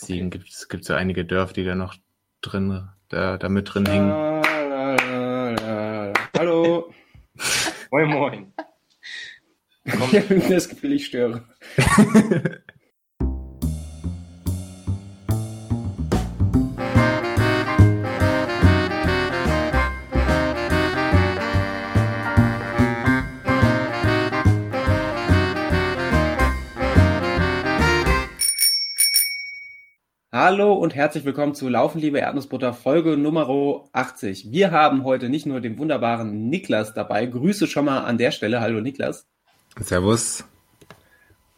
ziehen. Okay. Gibt es so einige Dörfer, die da noch drin, da, da mit drin hängen? La, la, la, Hallo. moin, moin. Ich habe das Gefühl, ich störe. Hallo und herzlich willkommen zu Laufen, liebe Erdnussbutter, Folge Nummer 80. Wir haben heute nicht nur den wunderbaren Niklas dabei. Grüße schon mal an der Stelle. Hallo Niklas. Servus.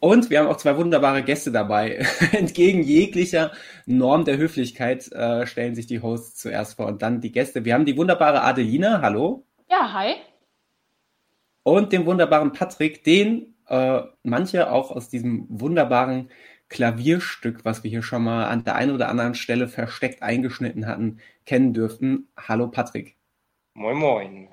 Und wir haben auch zwei wunderbare Gäste dabei. Entgegen jeglicher Norm der Höflichkeit äh, stellen sich die Hosts zuerst vor und dann die Gäste. Wir haben die wunderbare Adelina. Hallo. Ja, hi. Und den wunderbaren Patrick, den äh, manche auch aus diesem wunderbaren Klavierstück, was wir hier schon mal an der einen oder anderen Stelle versteckt eingeschnitten hatten, kennen dürften. Hallo Patrick. Moin, moin.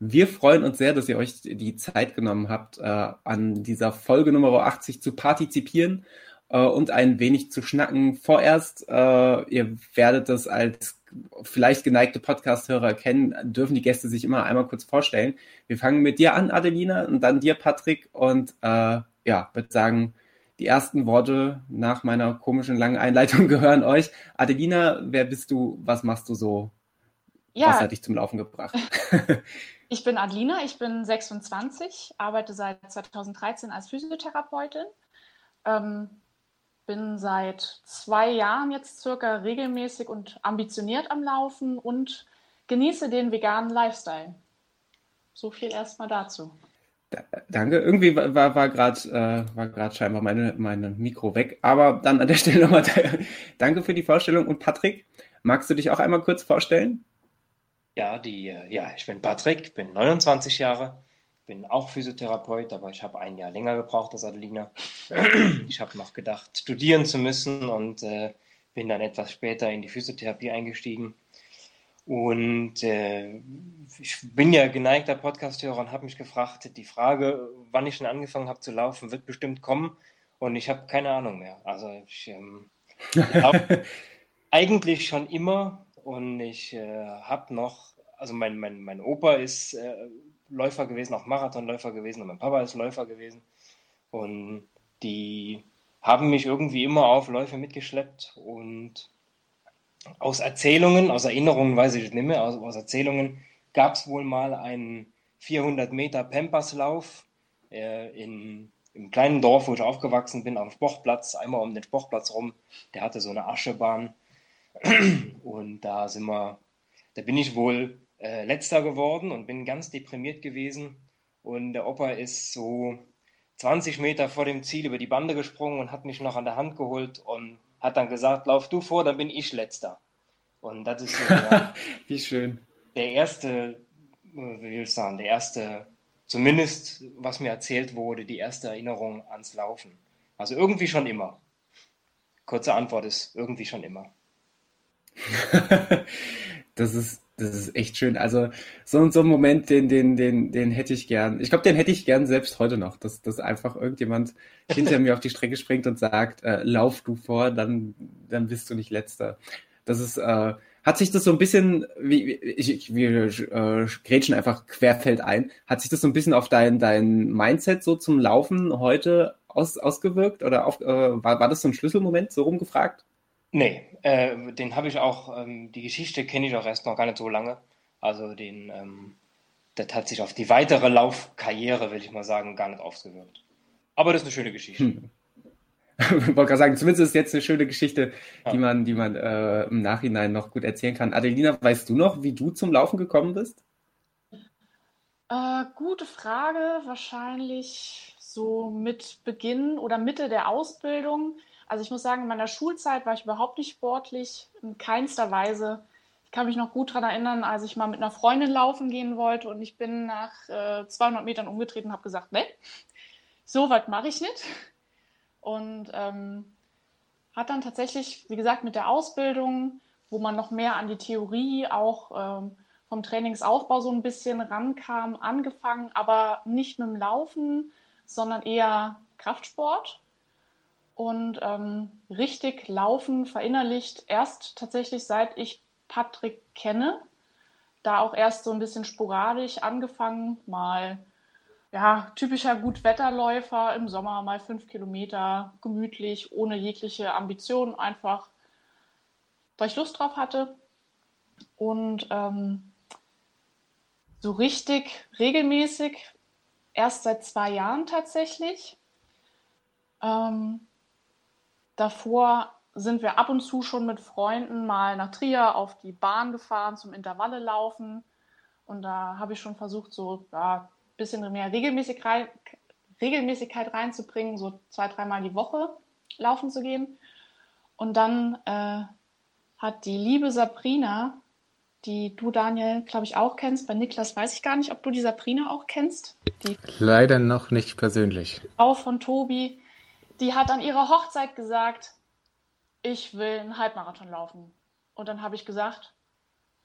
Wir freuen uns sehr, dass ihr euch die Zeit genommen habt, äh, an dieser Folge Nummer 80 zu partizipieren äh, und ein wenig zu schnacken. Vorerst, äh, ihr werdet das als vielleicht geneigte Podcast-Hörer kennen, dürfen die Gäste sich immer einmal kurz vorstellen. Wir fangen mit dir an, Adelina, und dann dir, Patrick, und äh, ja, würde sagen, die ersten Worte nach meiner komischen langen Einleitung gehören euch. Adelina, wer bist du? Was machst du so? Ja. Was hat dich zum Laufen gebracht? ich bin Adelina, ich bin 26, arbeite seit 2013 als Physiotherapeutin. Ähm, bin seit zwei Jahren jetzt circa regelmäßig und ambitioniert am Laufen und genieße den veganen Lifestyle. So viel erstmal dazu. Danke. Irgendwie war, war, war gerade äh, scheinbar meine, meine Mikro weg. Aber dann an der Stelle nochmal danke für die Vorstellung. Und Patrick, magst du dich auch einmal kurz vorstellen? Ja, die, äh, ja, ich bin Patrick, bin 29 Jahre, bin auch Physiotherapeut, aber ich habe ein Jahr länger gebraucht als Adelina. Ich habe noch gedacht, studieren zu müssen und äh, bin dann etwas später in die Physiotherapie eingestiegen. Und äh, ich bin ja geneigter Podcasthörer und habe mich gefragt, die Frage, wann ich schon angefangen habe zu laufen, wird bestimmt kommen. Und ich habe keine Ahnung mehr. Also ich ähm, eigentlich schon immer und ich äh, habe noch, also mein, mein, mein Opa ist äh, Läufer gewesen, auch Marathonläufer gewesen und mein Papa ist Läufer gewesen. Und die haben mich irgendwie immer auf Läufe mitgeschleppt und aus Erzählungen, aus Erinnerungen weiß ich nicht mehr, aus, aus Erzählungen gab es wohl mal einen 400 Meter Pampaslauf äh, in, im kleinen Dorf, wo ich aufgewachsen bin, am Sportplatz, einmal um den Sportplatz rum. Der hatte so eine Aschebahn und da sind wir, da bin ich wohl äh, letzter geworden und bin ganz deprimiert gewesen. Und der Opa ist so 20 Meter vor dem Ziel über die Bande gesprungen und hat mich noch an der Hand geholt und hat dann gesagt, lauf du vor, dann bin ich letzter. Und das ist so der, Wie schön. der erste, wie will ich sagen, der erste, zumindest was mir erzählt wurde, die erste Erinnerung ans Laufen. Also irgendwie schon immer. Kurze Antwort ist irgendwie schon immer. das ist das ist echt schön. Also so so ein Moment, den, den, den, den hätte ich gern. Ich glaube, den hätte ich gern selbst heute noch, dass, dass einfach irgendjemand hinter mir auf die Strecke springt und sagt, äh, lauf du vor, dann, dann bist du nicht letzter. Das ist, äh, hat sich das so ein bisschen, wie, ich, ich, wir äh, grätschen einfach querfeld ein, hat sich das so ein bisschen auf dein, dein Mindset so zum Laufen heute aus, ausgewirkt oder auf, äh, war, war das so ein Schlüsselmoment, so rumgefragt? Nee, äh, den habe ich auch, ähm, die Geschichte kenne ich auch erst noch gar nicht so lange. Also den, ähm, das hat sich auf die weitere Laufkarriere, will ich mal sagen, gar nicht ausgewirkt. Aber das ist eine schöne Geschichte. Hm. ich wollte gerade sagen, zumindest ist es jetzt eine schöne Geschichte, ja. die man, die man äh, im Nachhinein noch gut erzählen kann. Adelina, weißt du noch, wie du zum Laufen gekommen bist? Äh, gute Frage. Wahrscheinlich so mit Beginn oder Mitte der Ausbildung also ich muss sagen, in meiner Schulzeit war ich überhaupt nicht sportlich, in keinster Weise. Ich kann mich noch gut daran erinnern, als ich mal mit einer Freundin laufen gehen wollte und ich bin nach äh, 200 Metern umgetreten und habe gesagt, ne, so weit mache ich nicht. Und ähm, hat dann tatsächlich, wie gesagt, mit der Ausbildung, wo man noch mehr an die Theorie auch ähm, vom Trainingsaufbau so ein bisschen rankam, angefangen, aber nicht mit dem Laufen, sondern eher Kraftsport und ähm, richtig laufen verinnerlicht erst tatsächlich seit ich Patrick kenne. Da auch erst so ein bisschen sporadisch angefangen, mal ja, typischer Gutwetterläufer im Sommer, mal fünf Kilometer, gemütlich, ohne jegliche Ambition, einfach weil ich Lust drauf hatte. Und ähm, so richtig regelmäßig erst seit zwei Jahren tatsächlich. Ähm, davor sind wir ab und zu schon mit Freunden mal nach Trier auf die Bahn gefahren zum Intervalle laufen. Und da habe ich schon versucht, so ja, ein bisschen mehr Regelmäßig rein, Regelmäßigkeit reinzubringen, so zwei, dreimal die Woche laufen zu gehen. Und dann äh, hat die liebe Sabrina, die du, Daniel, glaube ich, auch kennst, bei Niklas weiß ich gar nicht, ob du die Sabrina auch kennst. Die Leider noch nicht persönlich. Frau von Tobi, die hat an ihrer Hochzeit gesagt, ich will einen Halbmarathon laufen. Und dann habe ich gesagt,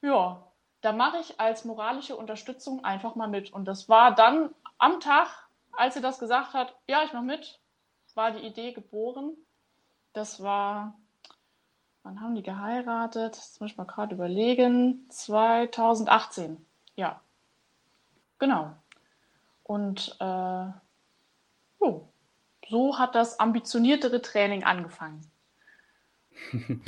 ja, da mache ich als moralische Unterstützung einfach mal mit. Und das war dann am Tag, als sie das gesagt hat, ja, ich mache mit, war die Idee geboren. Das war, wann haben die geheiratet? Das muss ich mal gerade überlegen. 2018, ja. Genau. Und äh, oh, so hat das ambitioniertere Training angefangen.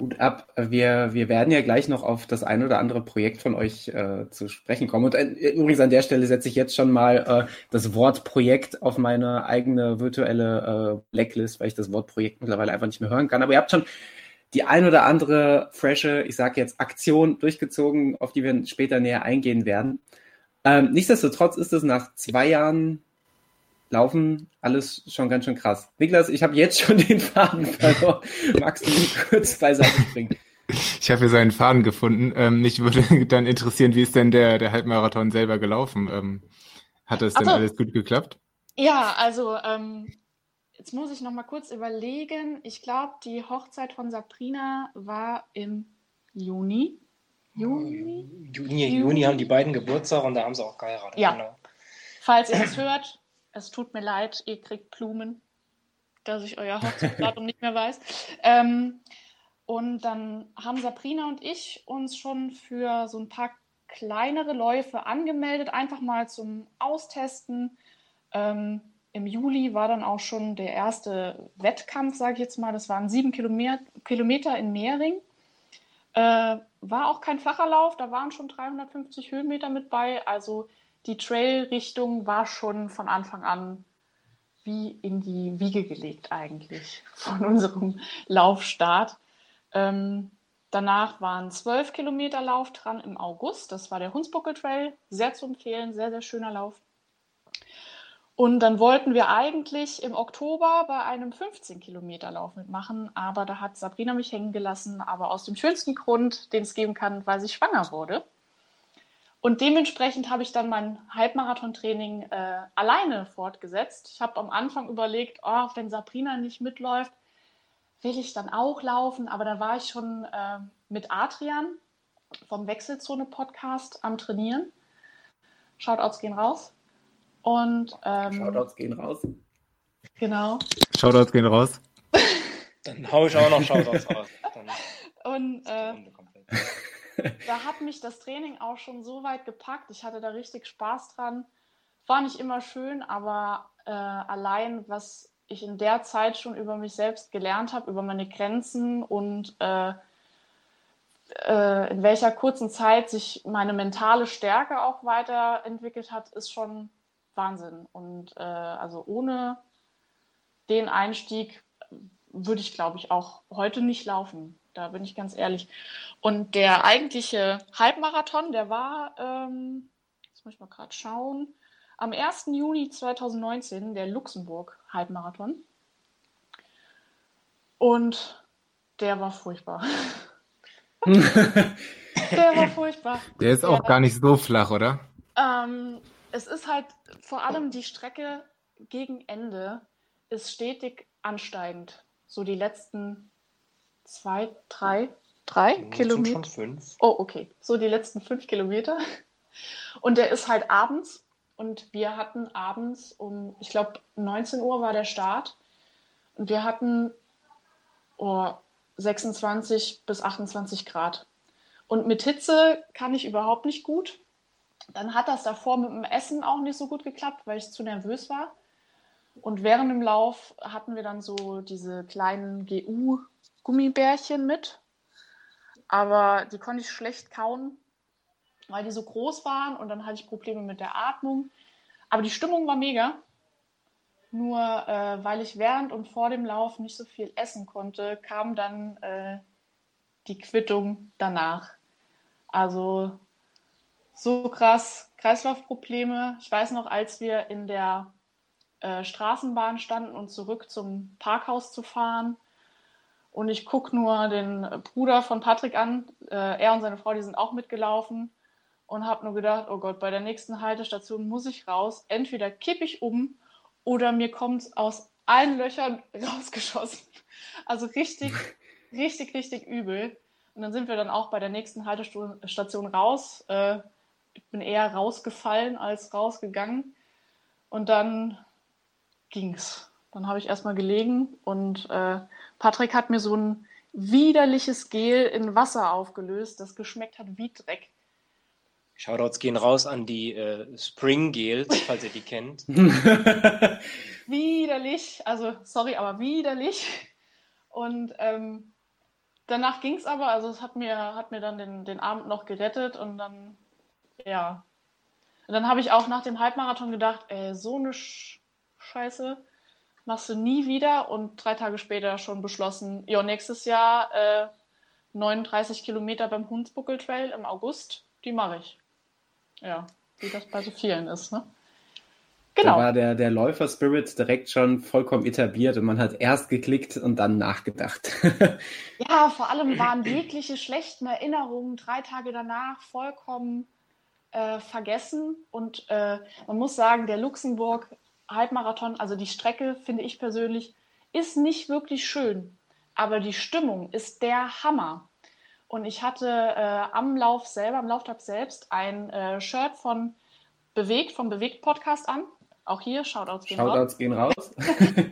Hut ab. Wir, wir werden ja gleich noch auf das ein oder andere Projekt von euch äh, zu sprechen kommen. Und äh, übrigens an der Stelle setze ich jetzt schon mal äh, das Wort Projekt auf meine eigene virtuelle äh, Blacklist, weil ich das Wort Projekt mittlerweile einfach nicht mehr hören kann. Aber ihr habt schon die ein oder andere frische, ich sage jetzt Aktion durchgezogen, auf die wir später näher eingehen werden. Ähm, nichtsdestotrotz ist es nach zwei Jahren Laufen alles schon ganz schön krass. Niklas, ich habe jetzt schon den Faden verloren. Magst du mich kurz beiseite springen? Ich habe hier seinen Faden gefunden. Ähm, mich würde dann interessieren, wie ist denn der, der Halbmarathon selber gelaufen? Ähm, hat das denn also, alles gut geklappt? Ja, also ähm, jetzt muss ich noch mal kurz überlegen. Ich glaube, die Hochzeit von Sabrina war im Juni. Juni? Juni, Juni haben die beiden Geburtstag und da haben sie auch geheiratet. Ja. Genau. Falls ihr das hört, es tut mir leid, ihr kriegt Blumen, dass ich euer Hochzeitsdatum nicht mehr weiß. Ähm, und dann haben Sabrina und ich uns schon für so ein paar kleinere Läufe angemeldet, einfach mal zum Austesten. Ähm, Im Juli war dann auch schon der erste Wettkampf, sage ich jetzt mal. Das waren sieben Kilometer in Mehring. Äh, war auch kein flacher Lauf, da waren schon 350 Höhenmeter mit bei. Also die Trail-Richtung war schon von Anfang an wie in die Wiege gelegt eigentlich von unserem Laufstart. Ähm, danach waren zwölf Kilometer Lauf dran im August. Das war der Hunsbuckel Trail. Sehr zu empfehlen, sehr, sehr schöner Lauf. Und dann wollten wir eigentlich im Oktober bei einem 15 Kilometer Lauf mitmachen, aber da hat Sabrina mich hängen gelassen, aber aus dem schönsten Grund, den es geben kann, weil sie schwanger wurde. Und dementsprechend habe ich dann mein Halbmarathon-Training äh, alleine fortgesetzt. Ich habe am Anfang überlegt, oh, wenn Sabrina nicht mitläuft, will ich dann auch laufen. Aber da war ich schon äh, mit Adrian vom Wechselzone-Podcast am Trainieren. Shoutouts gehen raus. Und, ähm, Shoutouts gehen raus. Genau. Shoutouts gehen raus. Dann haue ich auch noch Shoutouts raus. Dann und äh, da hat mich das Training auch schon so weit gepackt. Ich hatte da richtig Spaß dran. War nicht immer schön, aber äh, allein, was ich in der Zeit schon über mich selbst gelernt habe, über meine Grenzen und äh, äh, in welcher kurzen Zeit sich meine mentale Stärke auch weiterentwickelt hat, ist schon Wahnsinn. Und äh, also ohne den Einstieg würde ich, glaube ich, auch heute nicht laufen. Da bin ich ganz ehrlich. Und der eigentliche Halbmarathon, der war, ähm, jetzt muss ich mal gerade schauen, am 1. Juni 2019, der Luxemburg-Halbmarathon. Und der war furchtbar. der war furchtbar. Der ist auch der, gar nicht so flach, oder? Ähm, es ist halt vor allem die Strecke gegen Ende ist stetig ansteigend. So die letzten zwei, drei, drei ja, Kilometer. Schon fünf. Oh, okay. So die letzten fünf Kilometer. Und der ist halt abends. Und wir hatten abends um, ich glaube, 19 Uhr war der Start. Und wir hatten oh, 26 bis 28 Grad. Und mit Hitze kann ich überhaupt nicht gut. Dann hat das davor mit dem Essen auch nicht so gut geklappt, weil ich zu nervös war. Und während dem Lauf hatten wir dann so diese kleinen GU-Gummibärchen mit. Aber die konnte ich schlecht kauen, weil die so groß waren und dann hatte ich Probleme mit der Atmung. Aber die Stimmung war mega. Nur äh, weil ich während und vor dem Lauf nicht so viel essen konnte, kam dann äh, die Quittung danach. Also so krass Kreislaufprobleme. Ich weiß noch, als wir in der äh, Straßenbahn standen und zurück zum Parkhaus zu fahren. Und ich gucke nur den Bruder von Patrick an. Äh, er und seine Frau, die sind auch mitgelaufen. Und habe nur gedacht, oh Gott, bei der nächsten Haltestation muss ich raus. Entweder kippe ich um oder mir kommt es aus allen Löchern rausgeschossen. Also richtig, richtig, richtig übel. Und dann sind wir dann auch bei der nächsten Haltestation raus. Äh, ich bin eher rausgefallen als rausgegangen. Und dann ging's. Dann habe ich erstmal gelegen und äh, Patrick hat mir so ein widerliches Gel in Wasser aufgelöst, das geschmeckt hat wie Dreck. Shoutouts gehen raus an die äh, Spring Gels, falls ihr die kennt. widerlich, also sorry, aber widerlich. Und ähm, danach ging es aber, also es hat mir, hat mir dann den, den Abend noch gerettet und dann, ja. Und dann habe ich auch nach dem Halbmarathon gedacht, ey, so eine Sch Scheiße machst du nie wieder und drei Tage später schon beschlossen, ja, nächstes Jahr äh, 39 Kilometer beim Hunsbuckel Trail im August, die mache ich. Ja, wie das bei so vielen ist, ne? Genau. Da war der, der Läufer-Spirit direkt schon vollkommen etabliert und man hat erst geklickt und dann nachgedacht. ja, vor allem waren jegliche schlechten Erinnerungen drei Tage danach vollkommen äh, vergessen. Und äh, man muss sagen, der Luxemburg Halbmarathon, also die Strecke, finde ich persönlich, ist nicht wirklich schön. Aber die Stimmung ist der Hammer. Und ich hatte äh, am Lauf selber, am Lauftag selbst, ein äh, Shirt von Bewegt, vom Bewegt-Podcast an. Auch hier, Shoutouts gehen Shoutouts raus. Gehen raus.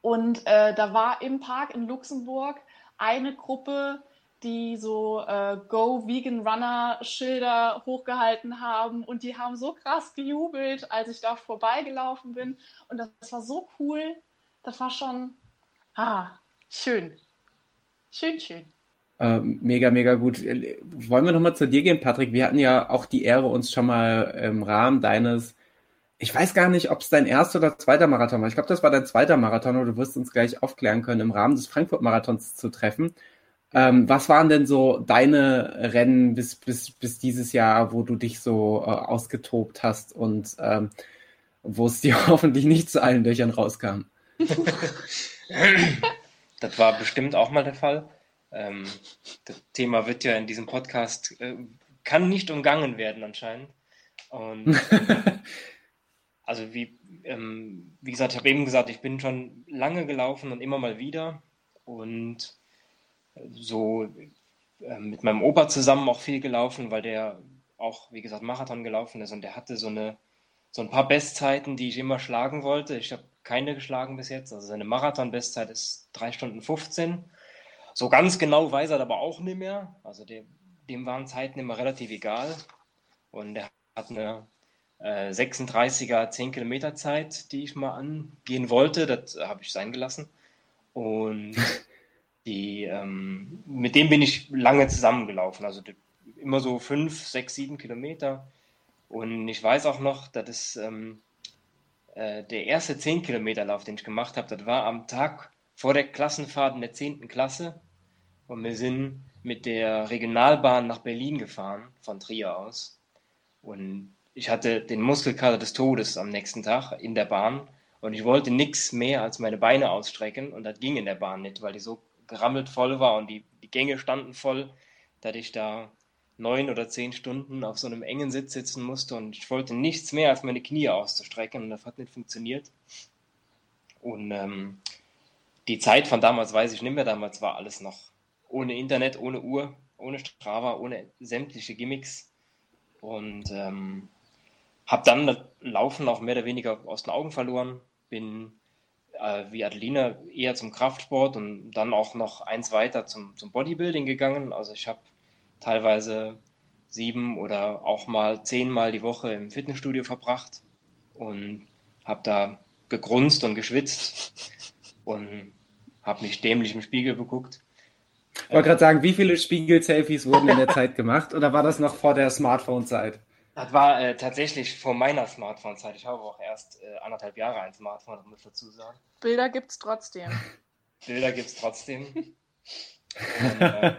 und äh, da war im Park in Luxemburg eine Gruppe, die so äh, Go Vegan Runner Schilder hochgehalten haben und die haben so krass gejubelt, als ich da vorbeigelaufen bin und das war so cool. Das war schon ah, schön. Schön, schön. Äh, mega, mega gut. Wollen wir nochmal zu dir gehen, Patrick? Wir hatten ja auch die Ehre, uns schon mal im Rahmen deines, ich weiß gar nicht, ob es dein erster oder zweiter Marathon war. Ich glaube, das war dein zweiter Marathon, oder du wirst uns gleich aufklären können, im Rahmen des Frankfurt-Marathons zu treffen. Ähm, was waren denn so deine Rennen bis, bis, bis dieses Jahr, wo du dich so äh, ausgetobt hast und ähm, wo es dir hoffentlich nicht zu allen Löchern rauskam? das war bestimmt auch mal der Fall. Ähm, das Thema wird ja in diesem Podcast, äh, kann nicht umgangen werden anscheinend. Und also wie, ähm, wie gesagt, ich habe eben gesagt, ich bin schon lange gelaufen und immer mal wieder. Und so äh, mit meinem Opa zusammen auch viel gelaufen, weil der auch, wie gesagt, Marathon gelaufen ist und der hatte so eine so ein paar Bestzeiten, die ich immer schlagen wollte. Ich habe keine geschlagen bis jetzt. Also seine Marathon-Bestzeit ist 3 Stunden 15. So ganz genau weiß er aber auch nicht mehr. Also der, dem waren Zeiten immer relativ egal. Und er hat eine äh, 36er 10 Kilometer Zeit, die ich mal angehen wollte. Das habe ich sein gelassen. Und Die, ähm, mit dem bin ich lange zusammengelaufen, also die, immer so fünf, sechs, sieben Kilometer. Und ich weiß auch noch, dass es ähm, äh, der erste zehn Kilometer Lauf, den ich gemacht habe, das war am Tag vor der Klassenfahrt in der zehnten Klasse. Und wir sind mit der Regionalbahn nach Berlin gefahren, von Trier aus. Und ich hatte den Muskelkater des Todes am nächsten Tag in der Bahn. Und ich wollte nichts mehr als meine Beine ausstrecken. Und das ging in der Bahn nicht, weil die so gerammelt voll war und die, die Gänge standen voll, dass ich da neun oder zehn Stunden auf so einem engen Sitz sitzen musste und ich wollte nichts mehr als meine Knie auszustrecken und das hat nicht funktioniert. Und ähm, die Zeit von damals weiß ich nicht mehr, damals war alles noch ohne Internet, ohne Uhr, ohne Strava, ohne sämtliche Gimmicks. Und ähm, habe dann das Laufen auch mehr oder weniger aus den Augen verloren, bin äh, wie Adeline eher zum Kraftsport und dann auch noch eins weiter zum, zum Bodybuilding gegangen. Also ich habe teilweise sieben oder auch mal zehnmal die Woche im Fitnessstudio verbracht und habe da gegrunzt und geschwitzt und habe mich dämlich im Spiegel beguckt. Ich wollte gerade sagen, wie viele Spiegel-Selfies wurden in der Zeit gemacht oder war das noch vor der Smartphone-Zeit? Das war äh, tatsächlich vor meiner Smartphone-Zeit. Ich habe auch erst äh, anderthalb Jahre ein Smartphone, das muss ich dazu sagen. Bilder gibt es trotzdem. Bilder gibt es trotzdem. Und, äh,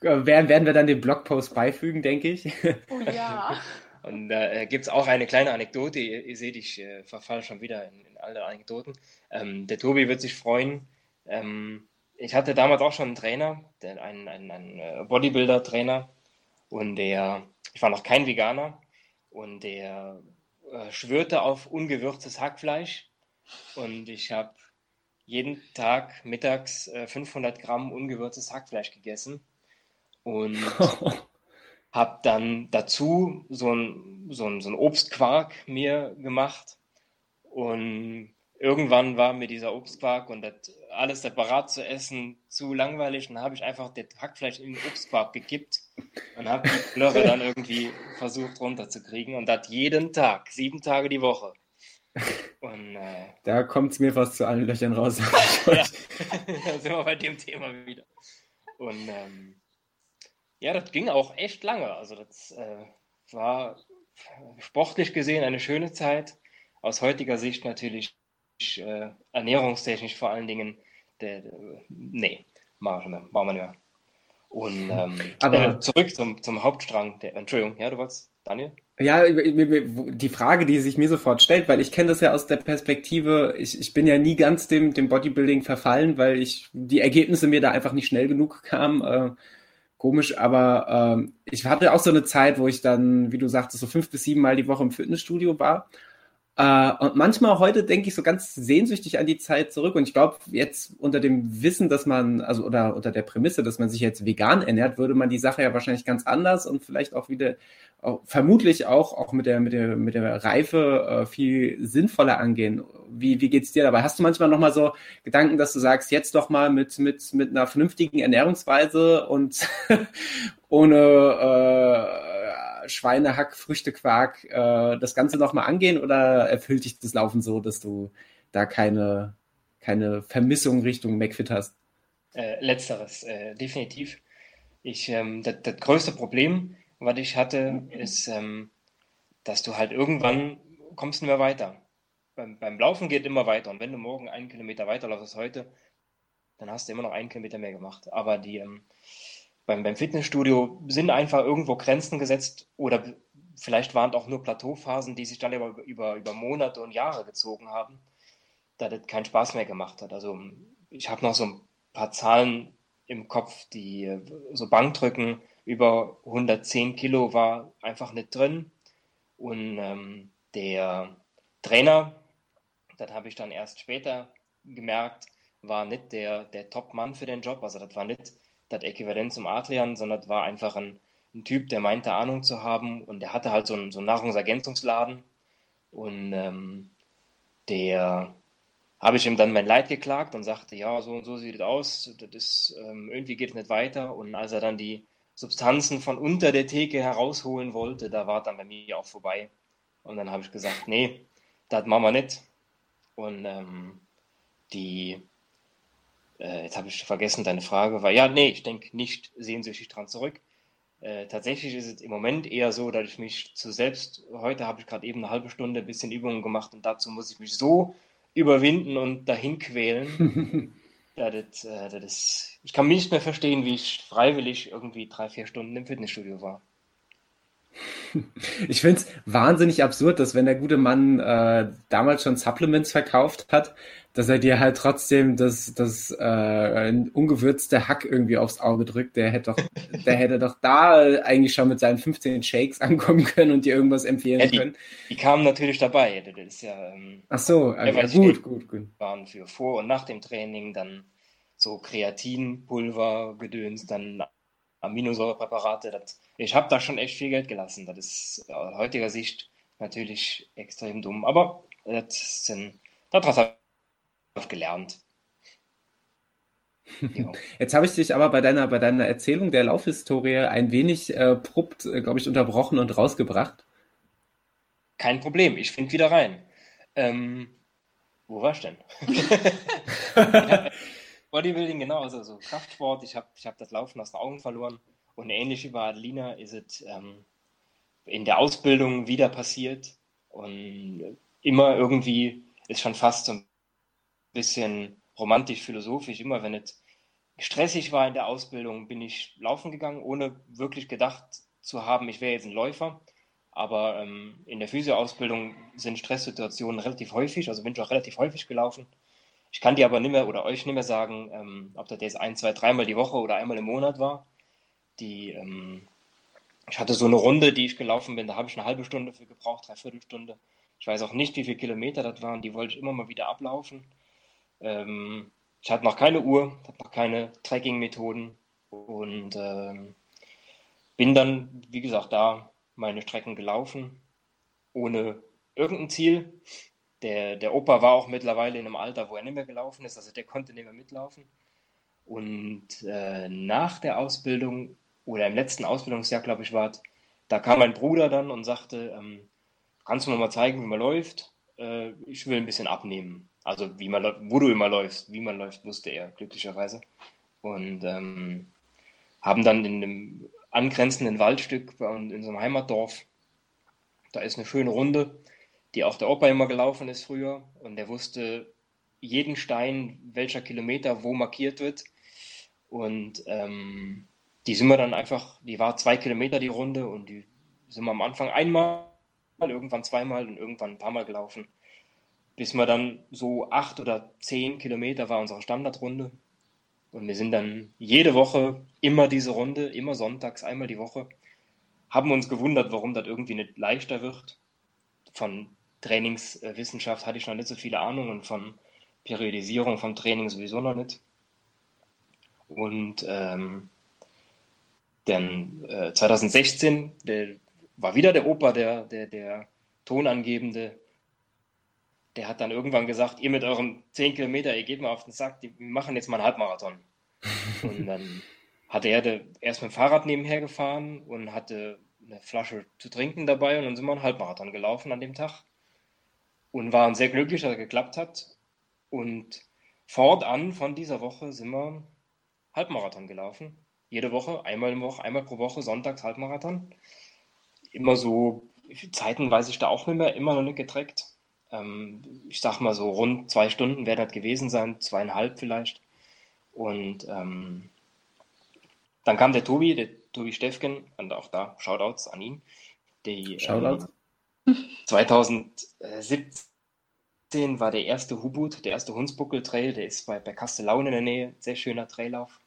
werden, werden wir dann den Blogpost beifügen, denke ich. Oh ja. Und da äh, gibt es auch eine kleine Anekdote. Ihr, ihr seht, ich äh, verfalle schon wieder in, in alle Anekdoten. Ähm, der Tobi wird sich freuen. Ähm, ich hatte damals auch schon einen Trainer, einen, einen, einen äh, Bodybuilder-Trainer. Und der, ich war noch kein Veganer. Und der äh, schwörte auf ungewürztes Hackfleisch. Und ich habe jeden Tag mittags äh, 500 Gramm ungewürztes Hackfleisch gegessen. Und habe dann dazu so ein, so, ein, so ein Obstquark mir gemacht. Und irgendwann war mir dieser Obstquark und das alles separat zu essen zu langweilig. Und dann habe ich einfach das Hackfleisch in den Obstquark gekippt und habe die Plörre dann irgendwie versucht runterzukriegen. Und das jeden Tag, sieben Tage die Woche. Und, äh, da kommt es mir fast zu allen Löchern raus. ja, da sind wir bei dem Thema wieder. Und ähm, ja, das ging auch echt lange. Also das äh, war sportlich gesehen eine schöne Zeit. Aus heutiger Sicht natürlich äh, ernährungstechnisch vor allen Dingen, der, der, nee, machen wir, machen wir nicht mehr. Und ähm, Aber, äh, zurück zum, zum Hauptstrang. Der, Entschuldigung, ja, du wolltest, Daniel? Ja, die Frage, die sich mir sofort stellt, weil ich kenne das ja aus der Perspektive, ich, ich bin ja nie ganz dem, dem Bodybuilding verfallen, weil ich die Ergebnisse mir da einfach nicht schnell genug kamen. Äh, komisch, aber ähm, ich hatte auch so eine Zeit, wo ich dann, wie du sagtest, so fünf bis sieben Mal die Woche im Fitnessstudio war. Äh, und manchmal heute denke ich so ganz sehnsüchtig an die Zeit zurück. Und ich glaube, jetzt unter dem Wissen, dass man, also oder unter der Prämisse, dass man sich jetzt vegan ernährt, würde man die Sache ja wahrscheinlich ganz anders und vielleicht auch wieder, auch, vermutlich auch, auch mit der, mit der, mit der Reife äh, viel sinnvoller angehen. Wie, wie geht's dir dabei? Hast du manchmal nochmal so Gedanken, dass du sagst, jetzt doch mal mit, mit, mit einer vernünftigen Ernährungsweise und ohne, äh, Schweinehack, Früchtequark äh, das Ganze nochmal angehen oder erfüllt dich das Laufen so, dass du da keine, keine Vermissung Richtung McFit hast? Äh, letzteres, äh, definitiv. Ich, ähm, das, das, größte Problem, was ich hatte, ist, ähm, dass du halt irgendwann kommst nicht mehr weiter. Beim, beim Laufen geht immer weiter und wenn du morgen einen Kilometer weiterläufst als heute, dann hast du immer noch einen Kilometer mehr gemacht. Aber die, ähm, beim, beim Fitnessstudio sind einfach irgendwo Grenzen gesetzt oder vielleicht waren auch nur Plateauphasen, die sich dann über, über, über Monate und Jahre gezogen haben, da das keinen Spaß mehr gemacht hat. Also ich habe noch so ein paar Zahlen im Kopf, die so Bankdrücken über 110 Kilo war einfach nicht drin. Und ähm, der Trainer, das habe ich dann erst später gemerkt, war nicht der, der Top-Mann für den Job. Also das war nicht das Äquivalent zum Adrian, sondern war einfach ein, ein, Typ, der meinte Ahnung zu haben. Und der hatte halt so einen, so einen Nahrungsergänzungsladen. Und ähm, der habe ich ihm dann mein Leid geklagt und sagte, ja, so und so sieht es aus, das ist, ähm, irgendwie geht es nicht weiter. Und als er dann die Substanzen von unter der Theke herausholen wollte, da war dann bei mir auch vorbei. Und dann habe ich gesagt, nee, das machen wir nicht. Und ähm, die äh, jetzt habe ich vergessen, deine Frage war, ja, nee, ich denke nicht sehnsüchtig dran zurück. Äh, tatsächlich ist es im Moment eher so, dass ich mich zu selbst, heute habe ich gerade eben eine halbe Stunde ein bisschen Übungen gemacht und dazu muss ich mich so überwinden und dahin quälen. ja, das, äh, das ich kann mich nicht mehr verstehen, wie ich freiwillig irgendwie drei, vier Stunden im Fitnessstudio war. Ich finde es wahnsinnig absurd, dass wenn der gute Mann äh, damals schon Supplements verkauft hat, dass er dir halt trotzdem das, das äh, ungewürzte Hack irgendwie aufs Auge drückt. Der hätte doch, der hätte doch da eigentlich schon mit seinen 15 Shakes ankommen können und dir irgendwas empfehlen ja, die, können. Die kamen natürlich dabei. Das ist ja, ähm, Ach so, äh, ja, gut, gut, gut. Waren für vor und nach dem Training dann so Kreatinpulver gedöns, dann Aminosäurepräparate. Das, ich habe da schon echt viel Geld gelassen. Das ist aus heutiger Sicht natürlich extrem dumm. Aber das sind, daraus habe gelernt. Jetzt habe ich dich aber bei deiner, bei deiner Erzählung der Laufhistorie ein wenig äh, abrupt, äh, glaube ich, unterbrochen und rausgebracht. Kein Problem, ich finde wieder rein. Ähm, wo war ich denn? Bodybuilding, genau, also so Kraftsport. Ich habe ich hab das Laufen aus den Augen verloren. Und ähnlich wie bei Adelina ist es ähm, in der Ausbildung wieder passiert. Und immer irgendwie ist schon fast so ein bisschen romantisch, philosophisch. Immer wenn es stressig war in der Ausbildung, bin ich laufen gegangen, ohne wirklich gedacht zu haben, ich wäre jetzt ein Läufer. Aber ähm, in der Physioausbildung sind Stresssituationen relativ häufig, also bin ich auch relativ häufig gelaufen. Ich kann dir aber nicht mehr oder euch nicht mehr sagen, ähm, ob das jetzt ein, zwei, dreimal die Woche oder einmal im Monat war. Die, ähm, ich hatte so eine Runde, die ich gelaufen bin, da habe ich eine halbe Stunde für gebraucht, dreiviertel Stunde. Ich weiß auch nicht, wie viele Kilometer das waren, die wollte ich immer mal wieder ablaufen. Ähm, ich hatte noch keine Uhr, hatte noch keine Tracking-Methoden und ähm, bin dann, wie gesagt, da meine Strecken gelaufen, ohne irgendein Ziel. Der, der Opa war auch mittlerweile in einem Alter, wo er nicht mehr gelaufen ist, also der konnte nicht mehr mitlaufen. Und äh, nach der Ausbildung oder im letzten Ausbildungsjahr, glaube ich, war es, da kam mein Bruder dann und sagte, ähm, kannst du mir mal zeigen, wie man läuft? Äh, ich will ein bisschen abnehmen. Also wie man, wo du immer läufst, wie man läuft, wusste er glücklicherweise. Und ähm, haben dann in einem angrenzenden Waldstück in einem Heimatdorf, da ist eine schöne Runde, die auch der Opa immer gelaufen ist früher. Und der wusste jeden Stein, welcher Kilometer wo markiert wird. Und ähm, die sind wir dann einfach, die war zwei Kilometer die Runde und die sind wir am Anfang einmal, irgendwann zweimal und irgendwann ein paar Mal gelaufen bis wir dann so acht oder zehn Kilometer war unsere Standardrunde. Und wir sind dann jede Woche immer diese Runde, immer sonntags, einmal die Woche. Haben uns gewundert, warum das irgendwie nicht leichter wird. Von Trainingswissenschaft hatte ich noch nicht so viele Ahnung und von Periodisierung vom Training sowieso noch nicht. Und ähm, dann äh, 2016 der, war wieder der Opa, der, der, der tonangebende der hat dann irgendwann gesagt, ihr mit eurem 10 Kilometer, ihr geht mal auf den Sack, wir machen jetzt mal einen Halbmarathon. und dann hatte er erst mit dem Fahrrad nebenher gefahren und hatte eine Flasche zu trinken dabei und dann sind wir einen Halbmarathon gelaufen an dem Tag und waren sehr glücklich, dass er geklappt hat. Und fortan von dieser Woche sind wir Halbmarathon gelaufen. Jede Woche, einmal im Woche, einmal pro Woche, sonntags Halbmarathon. Immer so, Zeiten weiß ich da auch nicht mehr, immer noch nicht getreckt ähm, ich sag mal so rund zwei Stunden werden das gewesen sein, zweieinhalb vielleicht. Und ähm, dann kam der Tobi, der Tobi Steffken, und auch da Shoutouts an ihn. Die, Shoutouts. Ähm, 2017 war der erste Hubut, der erste Hunsbuckel-Trail, der ist bei, bei Kastellaun in der Nähe, sehr schöner Traillauf.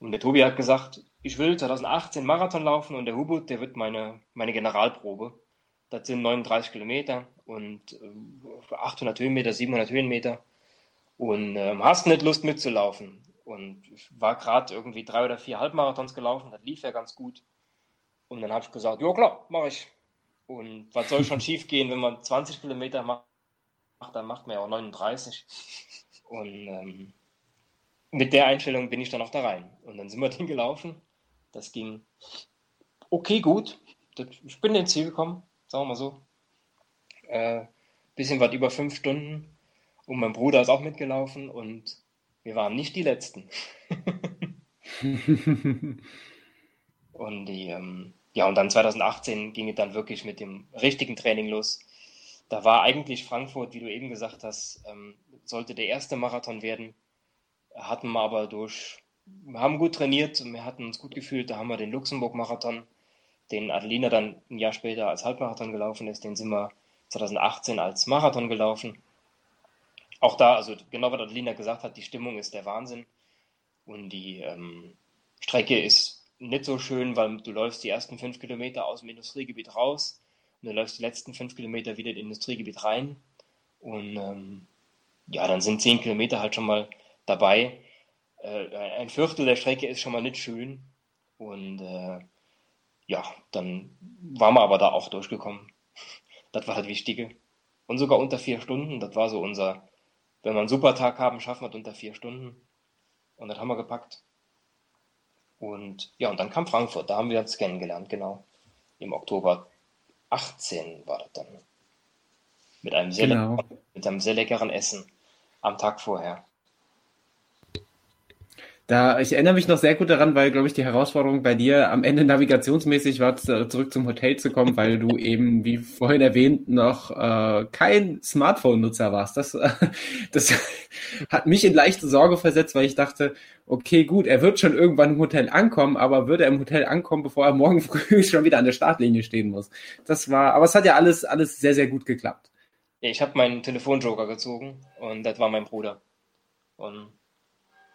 Und der Tobi hat gesagt, ich will 2018 Marathon laufen und der Hubut, der wird meine, meine Generalprobe. Das sind 39 Kilometer und 800 äh, Höhenmeter, 700 Höhenmeter und ähm, hast nicht Lust mitzulaufen. Und ich war gerade irgendwie drei oder vier Halbmarathons gelaufen, das lief ja ganz gut. Und dann habe ich gesagt, ja klar, mache ich. Und was soll schon schief gehen, wenn man 20 Kilometer macht, dann macht man ja auch 39. Und ähm, mit der Einstellung bin ich dann auch da rein. Und dann sind wir den gelaufen. Das ging okay gut. Ich bin ins Ziel gekommen, sagen wir mal so äh, bisschen was über fünf Stunden. Und mein Bruder ist auch mitgelaufen und wir waren nicht die Letzten. und die, ähm, ja, und dann 2018 ging es dann wirklich mit dem richtigen Training los. Da war eigentlich Frankfurt, wie du eben gesagt hast, ähm, sollte der erste Marathon werden. Hatten wir aber durch, wir haben gut trainiert und wir hatten uns gut gefühlt. Da haben wir den Luxemburg-Marathon, den Adelina dann ein Jahr später als Halbmarathon gelaufen ist, den sind wir 2018 als Marathon gelaufen. Auch da, also genau was Adelina gesagt hat, die Stimmung ist der Wahnsinn. Und die ähm, Strecke ist nicht so schön, weil du läufst die ersten fünf Kilometer aus dem Industriegebiet raus und du läufst die letzten fünf Kilometer wieder in das Industriegebiet rein. Und ähm, ja, dann sind zehn Kilometer halt schon mal dabei. Äh, ein Viertel der Strecke ist schon mal nicht schön. Und äh, ja, dann waren wir aber da auch durchgekommen. Das war das Wichtige. Und sogar unter vier Stunden, das war so unser wenn wir einen super Tag haben, schaffen wir es unter vier Stunden. Und das haben wir gepackt. Und ja, und dann kam Frankfurt, da haben wir uns kennengelernt, genau. Im Oktober 18 war das dann. Mit einem sehr, genau. leckeren, mit einem sehr leckeren Essen am Tag vorher. Da, ich erinnere mich noch sehr gut daran, weil, glaube ich, die Herausforderung bei dir am Ende navigationsmäßig war, zurück zum Hotel zu kommen, weil du eben, wie vorhin erwähnt, noch äh, kein Smartphone-Nutzer warst. Das, äh, das hat mich in leichte Sorge versetzt, weil ich dachte, okay, gut, er wird schon irgendwann im Hotel ankommen, aber würde er im Hotel ankommen, bevor er morgen früh schon wieder an der Startlinie stehen muss. Das war, aber es hat ja alles, alles sehr, sehr gut geklappt. Ich habe meinen Telefonjoker gezogen und das war mein Bruder. Und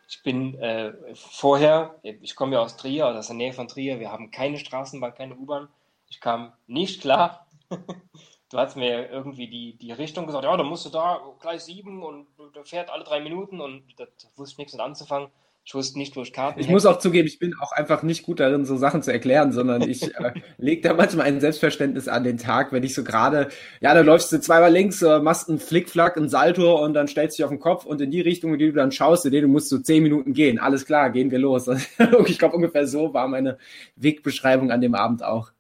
ich bin äh, vorher, ich komme ja aus Trier, aus der Nähe von Trier, wir haben keine Straßenbahn, keine U-Bahn. Ich kam nicht klar. du hast mir irgendwie die, die Richtung gesagt, ja, da musst du da gleich sieben und der fährt alle drei Minuten und da wusste ich nichts mit anzufangen. Ich wusste nicht, wo ich Karten Ich hätte. muss auch zugeben, ich bin auch einfach nicht gut darin, so Sachen zu erklären, sondern ich äh, lege da manchmal ein Selbstverständnis an den Tag, wenn ich so gerade, ja, da läufst du zweimal links, äh, machst einen Flickflack, einen Salto und dann stellst du dich auf den Kopf und in die Richtung, in die du dann schaust, in die du musst so zehn Minuten gehen. Alles klar, gehen wir los. ich glaube, ungefähr so war meine Wegbeschreibung an dem Abend auch.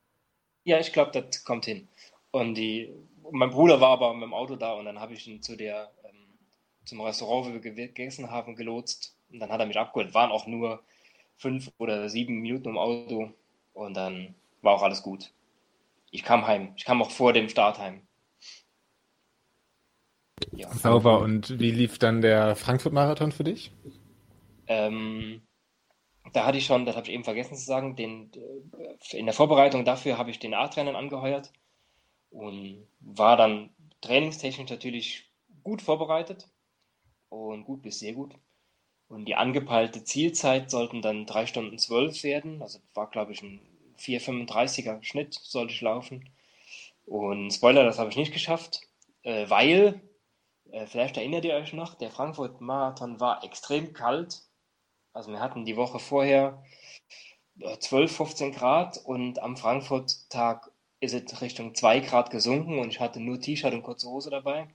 Ja, ich glaube, das kommt hin. Und die, mein Bruder war aber mit dem Auto da und dann habe ich ihn zu der, ähm, zum Restaurant, wo wir gegessen haben, gelotst und dann hat er mich abgeholt. Waren auch nur fünf oder sieben Minuten im Auto. Und dann war auch alles gut. Ich kam heim. Ich kam auch vor dem Start heim. Ja. Sauber. Und wie lief dann der Frankfurt-Marathon für dich? Ähm, da hatte ich schon, das habe ich eben vergessen zu sagen, den, äh, in der Vorbereitung dafür habe ich den A-Trainer angeheuert und war dann trainingstechnisch natürlich gut vorbereitet und gut bis sehr gut. Und die angepeilte Zielzeit sollten dann 3 Stunden 12 werden. Also war, glaube ich, ein 4,35er Schnitt sollte ich laufen. Und Spoiler, das habe ich nicht geschafft, äh, weil, äh, vielleicht erinnert ihr euch noch, der Frankfurt-Marathon war extrem kalt. Also wir hatten die Woche vorher 12, äh, 15 Grad und am Frankfurt-Tag ist es Richtung 2 Grad gesunken und ich hatte nur T-Shirt und kurze Hose dabei.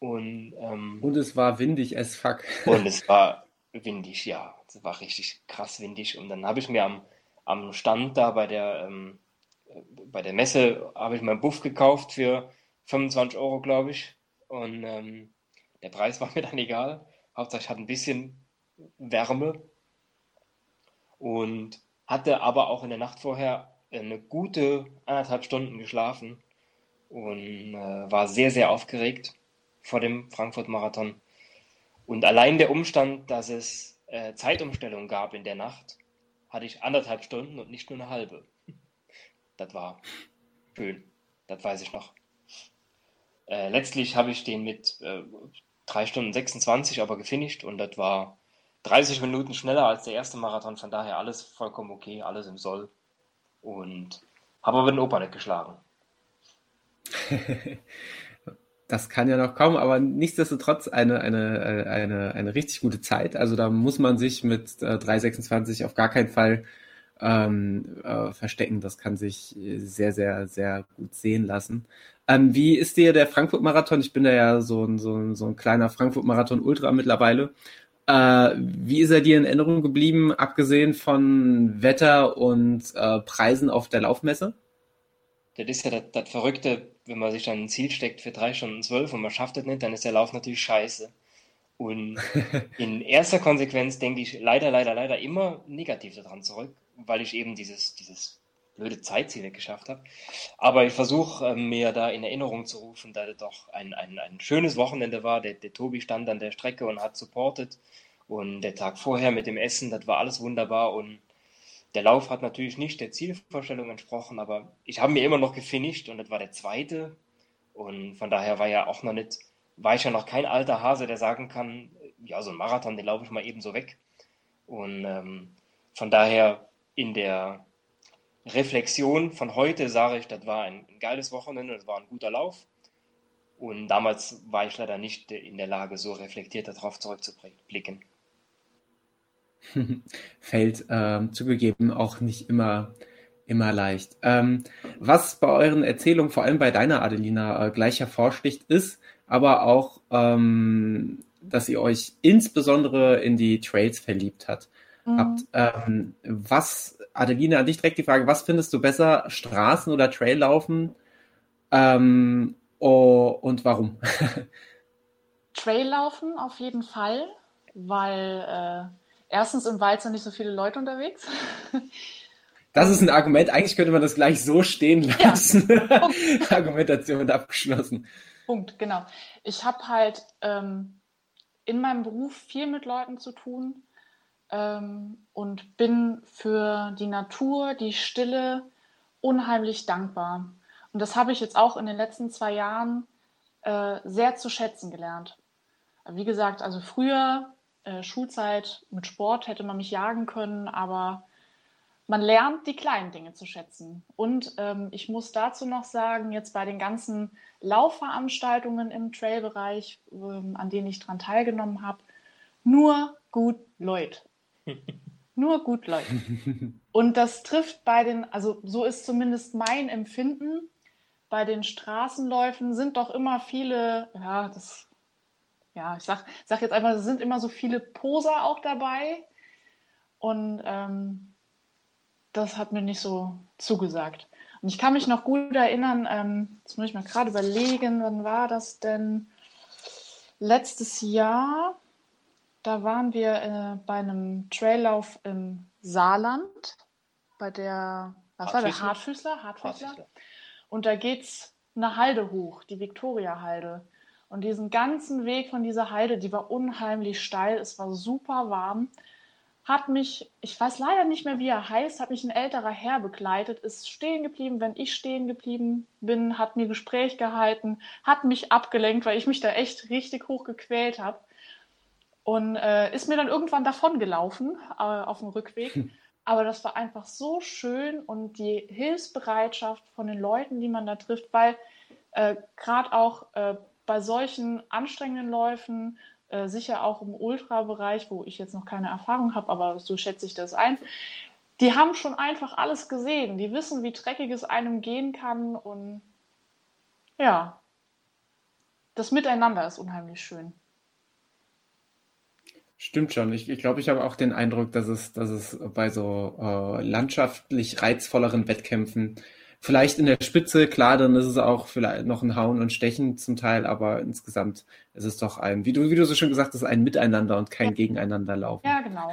Und, ähm, und es war windig as fuck. Und es war windig, ja. Es war richtig krass windig. Und dann habe ich mir am, am Stand da bei der, ähm, bei der Messe, habe ich meinen Buff gekauft für 25 Euro, glaube ich. Und ähm, der Preis war mir dann egal. Hauptsache ich hatte ein bisschen Wärme. Und hatte aber auch in der Nacht vorher eine gute anderthalb Stunden geschlafen und äh, war sehr, sehr aufgeregt vor dem Frankfurt-Marathon. Und allein der Umstand, dass es äh, Zeitumstellung gab in der Nacht, hatte ich anderthalb Stunden und nicht nur eine halbe. Das war schön. Das weiß ich noch. Äh, letztlich habe ich den mit äh, 3 Stunden 26 aber gefinisht und das war 30 Minuten schneller als der erste Marathon. Von daher alles vollkommen okay, alles im Soll. Und habe aber den Opa nicht geschlagen. das kann ja noch kommen, aber nichtsdestotrotz eine, eine, äh, eine, eine richtig gute Zeit. Also da muss man sich mit äh, 3,26 auf gar keinen Fall ähm, äh, verstecken. Das kann sich sehr, sehr, sehr gut sehen lassen. Ähm, wie ist dir der Frankfurt-Marathon? Ich bin da ja so ein, so ein, so ein kleiner Frankfurt-Marathon-Ultra mittlerweile. Äh, wie ist er dir in Erinnerung geblieben, abgesehen von Wetter und äh, Preisen auf der Laufmesse? Das ist ja das, das Verrückte wenn man sich dann ein Ziel steckt für drei Stunden zwölf und man schafft es nicht, dann ist der Lauf natürlich scheiße. Und in erster Konsequenz denke ich leider, leider, leider immer negativ daran zurück, weil ich eben dieses, dieses blöde Zeitziel nicht geschafft habe. Aber ich versuche äh, mir da in Erinnerung zu rufen, dass es doch ein, ein, ein schönes Wochenende war. Der, der Tobi stand an der Strecke und hat supportet. Und der Tag vorher mit dem Essen, das war alles wunderbar. Und der Lauf hat natürlich nicht der Zielvorstellung entsprochen, aber ich habe mir immer noch gefinisht und das war der zweite. Und von daher war ja auch noch nicht, war ich ja noch kein alter Hase, der sagen kann, ja, so ein Marathon, den laufe ich mal eben so weg. Und ähm, von daher in der Reflexion von heute sage ich, das war ein geiles Wochenende, das war ein guter Lauf. Und damals war ich leider nicht in der Lage, so reflektiert darauf zurückzublicken. Fällt ähm, zugegeben auch nicht immer, immer leicht. Ähm, was bei euren Erzählungen, vor allem bei deiner Adelina, äh, gleich hervorsticht, ist, aber auch, ähm, dass ihr euch insbesondere in die Trails verliebt hat. Mhm. habt. Ähm, was, Adeline, an dich direkt die Frage, was findest du besser, Straßen- oder Traillaufen? Oh, und warum? Traillaufen auf jeden Fall, weil äh, erstens im Wald sind nicht so viele Leute unterwegs. Das ist ein Argument. Eigentlich könnte man das gleich so stehen lassen. Ja. Argumentation abgeschlossen. Punkt, genau. Ich habe halt ähm, in meinem Beruf viel mit Leuten zu tun ähm, und bin für die Natur, die Stille unheimlich dankbar. Und das habe ich jetzt auch in den letzten zwei Jahren äh, sehr zu schätzen gelernt. Wie gesagt, also früher, äh, Schulzeit mit Sport, hätte man mich jagen können, aber man lernt die kleinen Dinge zu schätzen. Und ähm, ich muss dazu noch sagen, jetzt bei den ganzen Laufveranstaltungen im Trailbereich, ähm, an denen ich daran teilgenommen habe, nur gut Leute. nur gut Leute. Und das trifft bei den, also so ist zumindest mein Empfinden, bei den Straßenläufen sind doch immer viele, ja, das, ja, ich sag, sag jetzt einfach, es sind immer so viele Poser auch dabei. Und ähm, das hat mir nicht so zugesagt. Und ich kann mich noch gut erinnern, ähm, jetzt muss ich mal gerade überlegen, wann war das denn? Letztes Jahr, da waren wir äh, bei einem Traillauf im Saarland, bei der, was war der? Hartfüßler? Hartfüßler. Hartfüßler. Und da geht es eine Halde hoch, die Viktoria-Halde. Und diesen ganzen Weg von dieser Halde, die war unheimlich steil, es war super warm hat mich, ich weiß leider nicht mehr, wie er heißt, hat mich ein älterer Herr begleitet, ist stehen geblieben, wenn ich stehen geblieben bin, hat mir Gespräch gehalten, hat mich abgelenkt, weil ich mich da echt richtig hoch gequält habe. Und äh, ist mir dann irgendwann davon gelaufen äh, auf dem Rückweg. Hm. Aber das war einfach so schön und die Hilfsbereitschaft von den Leuten, die man da trifft, weil äh, gerade auch äh, bei solchen anstrengenden Läufen äh, sicher auch im Ultra-Bereich, wo ich jetzt noch keine Erfahrung habe, aber so schätze ich das ein. Die haben schon einfach alles gesehen. Die wissen, wie dreckig es einem gehen kann und ja, das Miteinander ist unheimlich schön. Stimmt schon. Ich, ich glaube, ich habe auch den Eindruck, dass es, dass es bei so äh, landschaftlich reizvolleren Wettkämpfen Vielleicht in der Spitze, klar, dann ist es auch vielleicht noch ein Hauen und Stechen zum Teil, aber insgesamt ist es doch ein, wie du, wie du so schön gesagt hast, ein Miteinander und kein ja. Gegeneinander laufen. Ja, genau.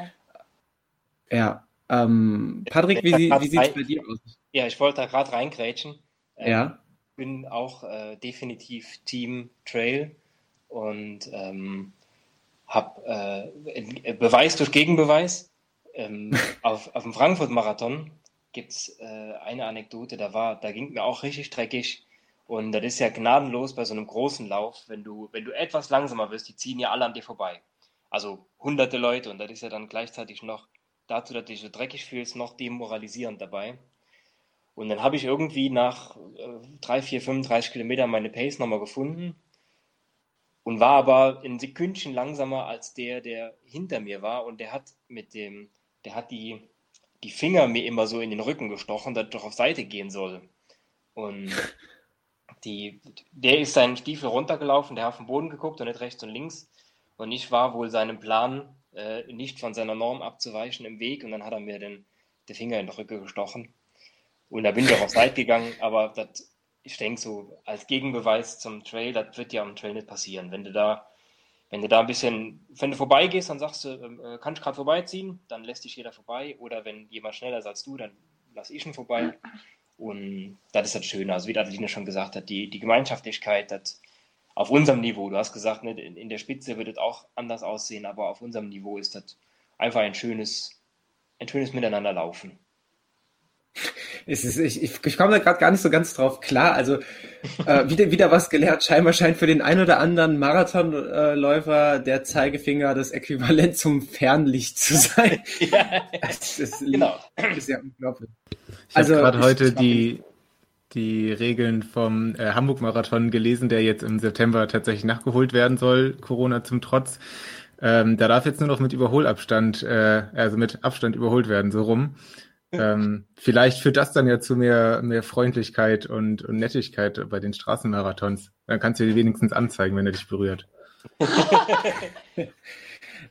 Ja. Ähm, Patrick, wie, wie sieht es bei dir aus? Ja, ich wollte da gerade reingrätschen. Ähm, ja. bin auch äh, definitiv Team Trail und ähm, habe äh, Beweis durch Gegenbeweis. Ähm, auf, auf dem Frankfurt-Marathon gibt es äh, eine Anekdote, da war, da ging mir auch richtig dreckig. Und das ist ja gnadenlos bei so einem großen Lauf, wenn du, wenn du etwas langsamer wirst, die ziehen ja alle an dir vorbei. Also hunderte Leute und das ist ja dann gleichzeitig noch dazu, dass du dich so dreckig fühlst, noch demoralisierend dabei. Und dann habe ich irgendwie nach äh, 3, 4, 35 Kilometern meine Pace nochmal gefunden und war aber ein Sekündchen langsamer als der, der hinter mir war und der hat mit dem, der hat die, die Finger mir immer so in den Rücken gestochen, dass ich doch auf Seite gehen soll. Und die, der ist seinen Stiefel runtergelaufen, der hat auf den Boden geguckt und nicht rechts und links. Und ich war wohl seinem Plan, äh, nicht von seiner Norm abzuweichen im Weg. Und dann hat er mir den, den Finger in den Rücken gestochen. Und da bin ich auch auf Seite gegangen. Aber das, ich denke so, als Gegenbeweis zum Trail, das wird ja am Trail nicht passieren. Wenn du da wenn du da ein bisschen, wenn du vorbeigehst, dann sagst du, ähm, äh, kann ich gerade vorbeiziehen, dann lässt dich jeder vorbei. Oder wenn jemand schneller ist als du, dann lass ich ihn vorbei. Und das ist das Schöne. Also wie Adeline schon gesagt hat, die, die Gemeinschaftlichkeit, das auf unserem Niveau, du hast gesagt, ne, in der Spitze wird es auch anders aussehen, aber auf unserem Niveau ist das einfach ein schönes, ein schönes Miteinander. Ist, ich, ich, ich komme da gerade gar nicht so ganz drauf klar. Also äh, wieder, wieder was gelernt. Scheinbar scheint für den einen oder anderen Marathonläufer äh, der Zeigefinger das Äquivalent zum Fernlicht zu sein. ja, das ist, genau. ist ja unglaublich. Ich also, habe gerade heute die, die Regeln vom äh, Hamburg-Marathon gelesen, der jetzt im September tatsächlich nachgeholt werden soll, Corona zum Trotz. Ähm, da darf jetzt nur noch mit Überholabstand, äh, also mit Abstand überholt werden, so rum ähm, vielleicht führt das dann ja zu mehr, mehr Freundlichkeit und, und Nettigkeit bei den Straßenmarathons. Dann kannst du dir wenigstens anzeigen, wenn er dich berührt.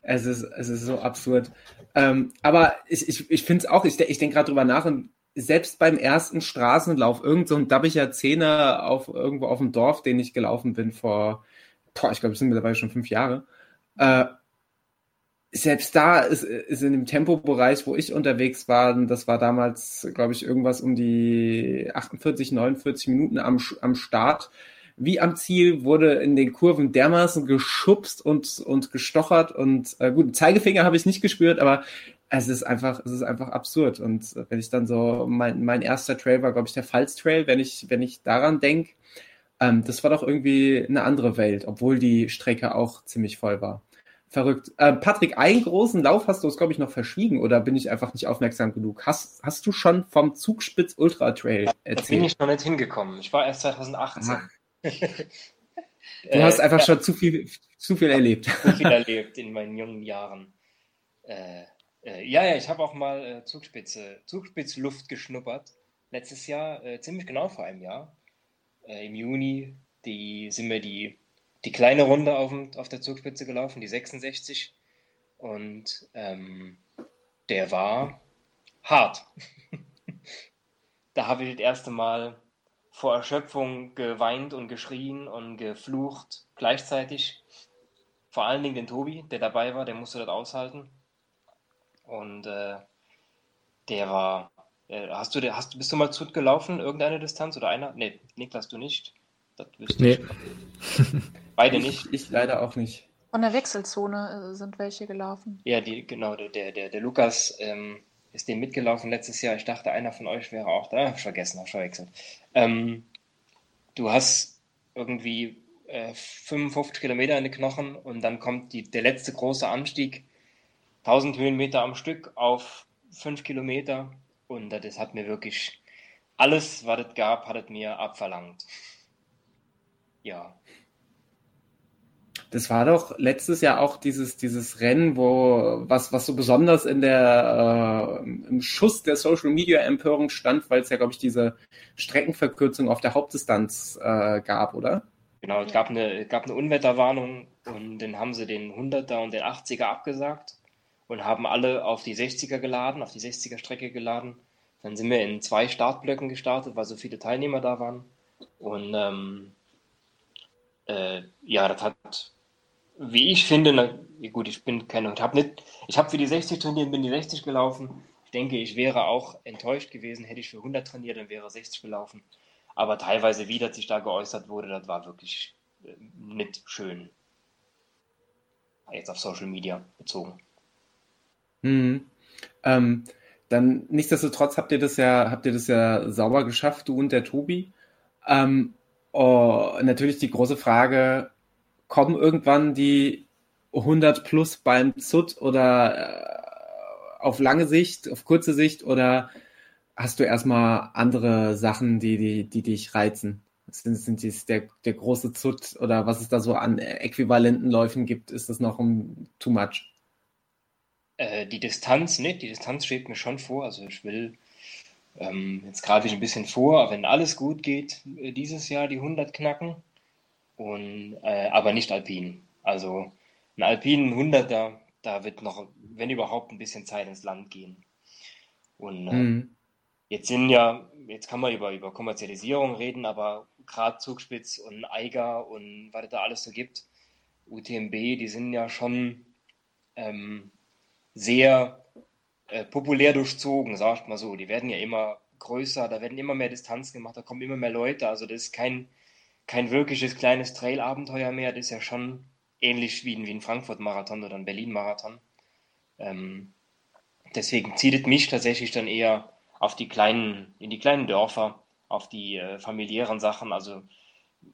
es, ist, es ist so absurd. Ähm, aber ich, ich, ich finde es auch, ich, ich denke gerade drüber nach und selbst beim ersten Straßenlauf, irgend so ein dabbiger Zehner auf, irgendwo auf dem Dorf, den ich gelaufen bin vor, boah, ich glaube, es sind mittlerweile schon fünf Jahre, äh, selbst da ist, ist in dem Tempobereich, wo ich unterwegs war, das war damals, glaube ich, irgendwas um die 48, 49 Minuten am, am Start, wie am Ziel, wurde in den Kurven dermaßen geschubst und, und gestochert und äh, gut, Zeigefinger habe ich nicht gespürt, aber es ist einfach, es ist einfach absurd. Und wenn ich dann so, mein, mein erster Trail war, glaube ich, der Pfalz Trail, wenn ich, wenn ich daran denke, ähm, das war doch irgendwie eine andere Welt, obwohl die Strecke auch ziemlich voll war. Verrückt. Äh, Patrick, einen großen Lauf hast du es, glaube ich, noch verschwiegen oder bin ich einfach nicht aufmerksam genug? Hast, hast du schon vom Zugspitz Ultra Trail erzählt? Da bin ich noch nicht hingekommen. Ich war erst 2018. du hast einfach äh, schon zu viel, zu viel erlebt. Zu viel erlebt in meinen jungen Jahren. Äh, äh, ja, ja, ich habe auch mal äh, Zugspitze, Zugspitzluft geschnuppert. Letztes Jahr, äh, ziemlich genau vor einem Jahr. Äh, Im Juni die, sind wir die, die kleine Runde auf, auf der Zugspitze gelaufen, die 66. Und ähm, der war hart. da habe ich das erste Mal vor Erschöpfung geweint und geschrien und geflucht gleichzeitig. Vor allen Dingen den Tobi, der dabei war, der musste das aushalten. Und äh, der war. Äh, hast du, hast, bist du mal Zut gelaufen, irgendeine Distanz oder einer? Nee, Niklas, du nicht. Das nee. Beide nicht. Ich, ich, leider auch nicht. Von der Wechselzone äh, sind welche gelaufen. Ja, die, genau, der, der, der Lukas ähm, ist dem mitgelaufen letztes Jahr. Ich dachte, einer von euch wäre auch da. Hab ich vergessen, hab verwechselt. Ähm, du hast irgendwie äh, 55 Kilometer in den Knochen und dann kommt die, der letzte große Anstieg 1000 Höhenmeter am Stück auf 5 Kilometer und das hat mir wirklich alles, was es gab, hat es mir abverlangt. Ja. Das war doch letztes Jahr auch dieses, dieses Rennen, wo was, was so besonders in der, äh, im Schuss der Social Media Empörung stand, weil es ja, glaube ich, diese Streckenverkürzung auf der Hauptdistanz äh, gab, oder? Genau, es gab eine, gab eine Unwetterwarnung und dann haben sie den 100er und den 80er abgesagt und haben alle auf die 60er geladen, auf die 60er Strecke geladen. Dann sind wir in zwei Startblöcken gestartet, weil so viele Teilnehmer da waren. Und ähm, äh, ja, das hat, wie ich finde, na, gut, ich bin keine, ich habe nicht, ich habe für die 60 trainiert, bin die 60 gelaufen. Ich denke, ich wäre auch enttäuscht gewesen, hätte ich für 100 trainiert, dann wäre 60 gelaufen. Aber teilweise, wie das sich da geäußert wurde, das war wirklich äh, nicht schön. Jetzt auf Social Media bezogen. Mhm. Ähm, dann nichtsdestotrotz habt ihr das ja, habt ihr das ja sauber geschafft, du und der Tobi. Ähm, oh, natürlich die große Frage, kommen irgendwann die 100 plus beim ZUT oder äh, auf lange Sicht, auf kurze Sicht oder hast du erstmal andere Sachen, die, die, die dich reizen? Sind, sind dies der, der große ZUT oder was es da so an äquivalenten Läufen gibt, ist das noch um too much? Äh, die Distanz nicht, die Distanz schwebt mir schon vor. Also ich will, ähm, jetzt gerade ich ein bisschen vor, wenn alles gut geht, äh, dieses Jahr die 100 knacken. Und, äh, aber nicht alpin. Also ein alpinen 100er, da wird noch, wenn überhaupt, ein bisschen Zeit ins Land gehen. Und äh, mhm. jetzt sind ja, jetzt kann man über, über Kommerzialisierung reden, aber gerade Zugspitz und Eiger und was es da alles so gibt, UTMB, die sind ja schon ähm, sehr äh, populär durchzogen, sagt mal so. Die werden ja immer größer, da werden immer mehr Distanz gemacht, da kommen immer mehr Leute. Also das ist kein, kein wirkliches kleines Trail-Abenteuer mehr. Das ist ja schon ähnlich wie, wie ein Frankfurt-Marathon oder ein Berlin-Marathon. Ähm, deswegen zieht es mich tatsächlich dann eher auf die kleinen, in die kleinen Dörfer, auf die äh, familiären Sachen. Also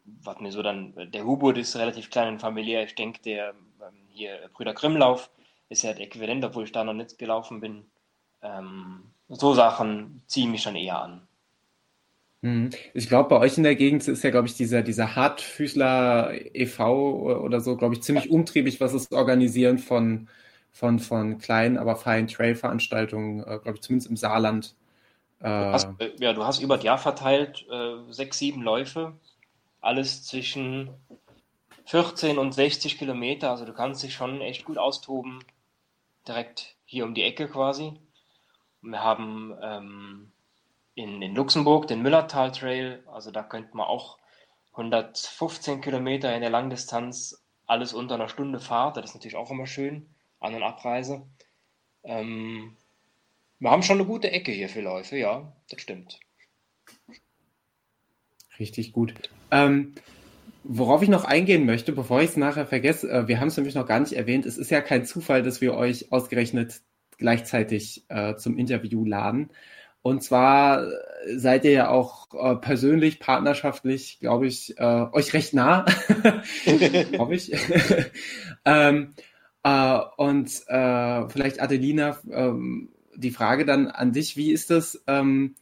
was mir so dann, der Hubert ist relativ klein und familiär. Ich denke, der ähm, hier Brüder Grimmlauf ist ja äquivalent, obwohl ich da noch nicht gelaufen bin. Ähm, so Sachen ziehen mich schon eher an. Mhm. Ich glaube, bei euch in der Gegend ist ja, glaube ich, dieser, dieser Hartfüßler e.V. oder so, glaube ich, ziemlich umtriebig, was das Organisieren von, von, von kleinen, aber feinen Trail-Veranstaltungen, äh, glaube ich, zumindest im Saarland. Äh, du hast, äh, ja, du hast über das Jahr verteilt äh, sechs, sieben Läufe alles zwischen 14 und 60 Kilometer. Also du kannst dich schon echt gut austoben, direkt hier um die Ecke quasi. Wir haben ähm, in, in Luxemburg den Müllertal Trail, also da könnte man auch 115 Kilometer in der Langdistanz, alles unter einer Stunde Fahrt, das ist natürlich auch immer schön, An- und Abreise. Ähm, wir haben schon eine gute Ecke hier für Läufe, ja, das stimmt. Richtig gut. Ähm, worauf ich noch eingehen möchte, bevor ich es nachher vergesse, äh, wir haben es nämlich noch gar nicht erwähnt, es ist ja kein Zufall, dass wir euch ausgerechnet gleichzeitig äh, zum Interview laden. Und zwar äh, seid ihr ja auch äh, persönlich, partnerschaftlich, glaube ich, äh, euch recht nah, hoffe ich. ähm, äh, und vielleicht Adelina, ähm, die Frage dann an dich, wie ist das ähm,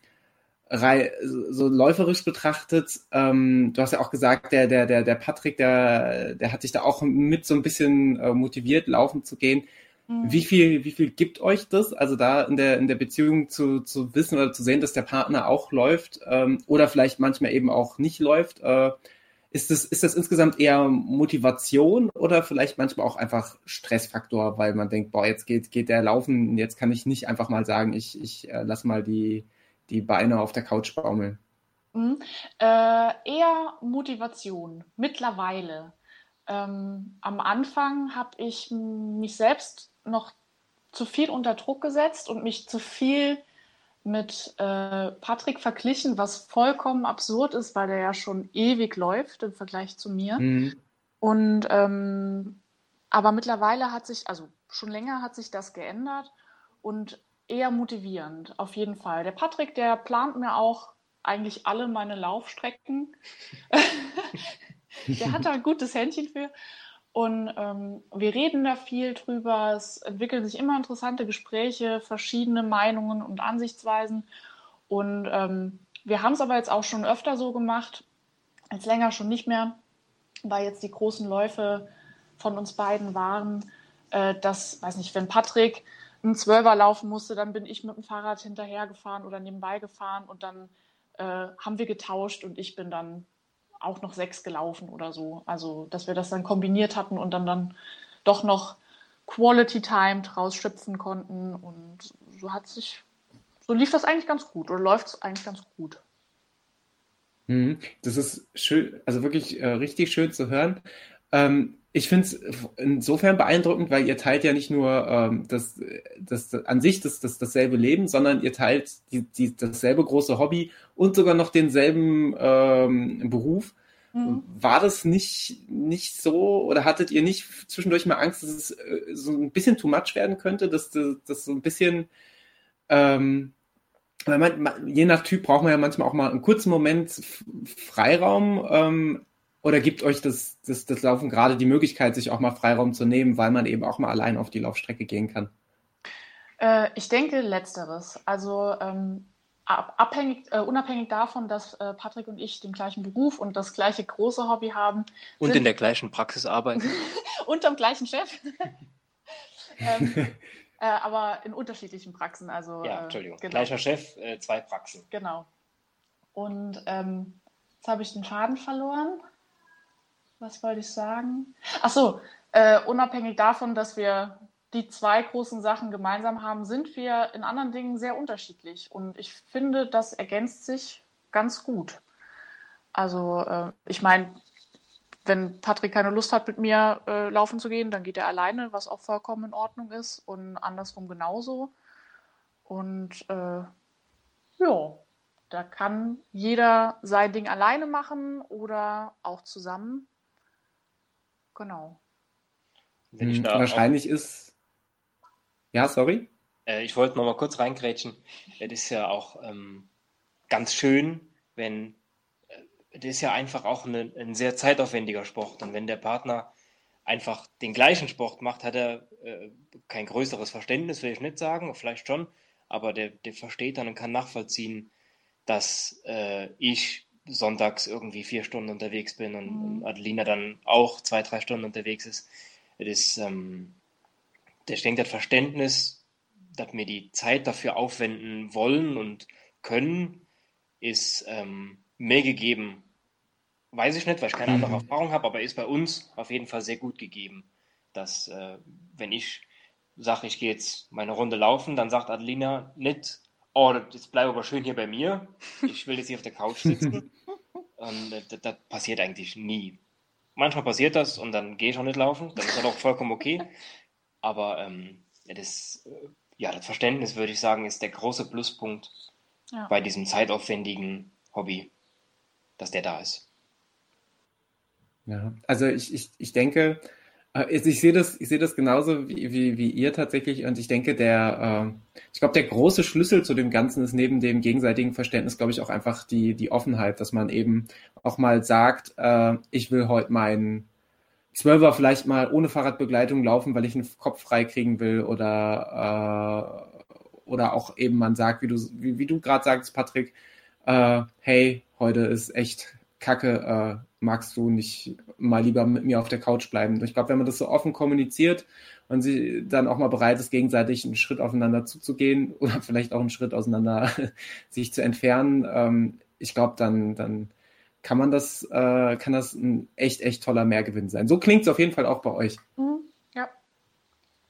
so läuferisch betrachtet? Ähm, du hast ja auch gesagt, der, der, der, der Patrick, der, der hat dich da auch mit so ein bisschen äh, motiviert, laufen zu gehen. Mhm. Wie viel, wie viel gibt euch das? Also da in der, in der Beziehung zu, zu wissen oder zu sehen, dass der Partner auch läuft ähm, oder vielleicht manchmal eben auch nicht läuft. Äh, ist das, ist das insgesamt eher Motivation oder vielleicht manchmal auch einfach Stressfaktor, weil man denkt, boah, jetzt geht, geht der laufen, jetzt kann ich nicht einfach mal sagen, ich, ich äh, lass mal die, die Beine auf der Couch baumeln? Mhm. Äh, eher Motivation, mittlerweile. Ähm, am Anfang habe ich mich selbst noch zu viel unter Druck gesetzt und mich zu viel mit äh, Patrick verglichen, was vollkommen absurd ist, weil der ja schon ewig läuft im Vergleich zu mir. Mhm. Und ähm, aber mittlerweile hat sich, also schon länger hat sich das geändert und eher motivierend, auf jeden Fall. Der Patrick, der plant mir auch eigentlich alle meine Laufstrecken. der hat da ein gutes Händchen für. Und ähm, wir reden da viel drüber. Es entwickeln sich immer interessante Gespräche, verschiedene Meinungen und Ansichtsweisen. Und ähm, wir haben es aber jetzt auch schon öfter so gemacht, jetzt länger schon nicht mehr, weil jetzt die großen Läufe von uns beiden waren, äh, dass, weiß nicht, wenn Patrick einen Zwölfer laufen musste, dann bin ich mit dem Fahrrad hinterhergefahren oder nebenbei gefahren und dann äh, haben wir getauscht und ich bin dann auch noch sechs gelaufen oder so. Also, dass wir das dann kombiniert hatten und dann, dann doch noch Quality Time draus schöpfen konnten. Und so hat sich, so lief das eigentlich ganz gut oder läuft es eigentlich ganz gut. Mhm. Das ist schön, also wirklich äh, richtig schön zu hören. Ähm, ich finde es insofern beeindruckend, weil ihr teilt ja nicht nur ähm, das, das, an sich das, das, dasselbe Leben, sondern ihr teilt die, die, dasselbe große Hobby und sogar noch denselben ähm, Beruf. Mhm. War das nicht, nicht so oder hattet ihr nicht zwischendurch mal Angst, dass es äh, so ein bisschen too much werden könnte, dass das so ein bisschen ähm, weil man, je nach Typ braucht man ja manchmal auch mal einen kurzen Moment Freiraum, ähm, oder gibt euch das, das, das Laufen gerade die Möglichkeit, sich auch mal Freiraum zu nehmen, weil man eben auch mal allein auf die Laufstrecke gehen kann? Äh, ich denke letzteres. Also ähm, abhängig, äh, unabhängig davon, dass äh, Patrick und ich den gleichen Beruf und das gleiche große Hobby haben. Und in der gleichen Praxis arbeiten. unterm gleichen Chef. ähm, äh, aber in unterschiedlichen Praxen. Also, ja, äh, Entschuldigung. Genau. Gleicher Chef, äh, zwei Praxen. Genau. Und ähm, jetzt habe ich den Faden verloren was wollte ich sagen? Ach so, äh, unabhängig davon, dass wir die zwei großen Sachen gemeinsam haben, sind wir in anderen Dingen sehr unterschiedlich. Und ich finde, das ergänzt sich ganz gut. Also äh, ich meine, wenn Patrick keine Lust hat, mit mir äh, laufen zu gehen, dann geht er alleine, was auch vollkommen in Ordnung ist und andersrum genauso. Und äh, ja, da kann jeder sein Ding alleine machen oder auch zusammen. Genau. Hm, wahrscheinlich auch, ist. Ja, sorry. Äh, ich wollte noch mal kurz reingrätschen. Es ist ja auch ähm, ganz schön, wenn. Äh, das ist ja einfach auch eine, ein sehr zeitaufwendiger Sport. Und wenn der Partner einfach den gleichen Sport macht, hat er äh, kein größeres Verständnis, will ich nicht sagen, vielleicht schon, aber der, der versteht dann und kann nachvollziehen, dass äh, ich sonntags irgendwie vier Stunden unterwegs bin und, mhm. Adelina dann auch zwei, drei Stunden unterwegs ist. Das ähm, der denkt, das Verständnis, dass wir die Zeit dafür aufwenden wollen und können, ist ähm, mehr gegeben. weiß ich nicht, weil ich keine andere mhm. Erfahrung habe, aber ist bei uns auf jeden Fall sehr gut gegeben, dass äh, wenn ich sage, ich gehe jetzt meine Runde laufen, dann sagt Adelina nicht, oh, jetzt bleib aber schön hier bei mir, ich will jetzt hier auf der Couch sitzen. und äh, das, das, passiert eigentlich nie. Manchmal passiert das und dann gehe ich auch nicht laufen, dann ist das auch vollkommen okay. Aber ähm, das, äh, ja, das Verständnis, würde ich sagen, ist der große Pluspunkt ja. bei diesem zeitaufwendigen Hobby, dass der da ist. Ja, also ich, ich, ich denke, äh, ich sehe das, ich sehe das genauso wie, wie, wie ihr tatsächlich und ich denke, der, äh, ich glaube, der große Schlüssel zu dem Ganzen ist neben dem gegenseitigen Verständnis, glaube ich, auch einfach die, die Offenheit, dass man eben auch mal sagt, äh, ich will heute meinen Zwölfer vielleicht mal ohne Fahrradbegleitung laufen, weil ich einen Kopf frei kriegen will oder, äh, oder auch eben man sagt, wie du, wie, wie du gerade sagst, Patrick, äh, hey, heute ist echt Kacke, äh, magst du nicht mal lieber mit mir auf der Couch bleiben? Ich glaube, wenn man das so offen kommuniziert und sie dann auch mal bereit ist, gegenseitig einen Schritt aufeinander zuzugehen oder vielleicht auch einen Schritt auseinander sich zu entfernen, ähm, ich glaube, dann, dann kann man das, äh, kann das ein echt, echt toller Mehrgewinn sein. So klingt es auf jeden Fall auch bei euch. Mhm, ja.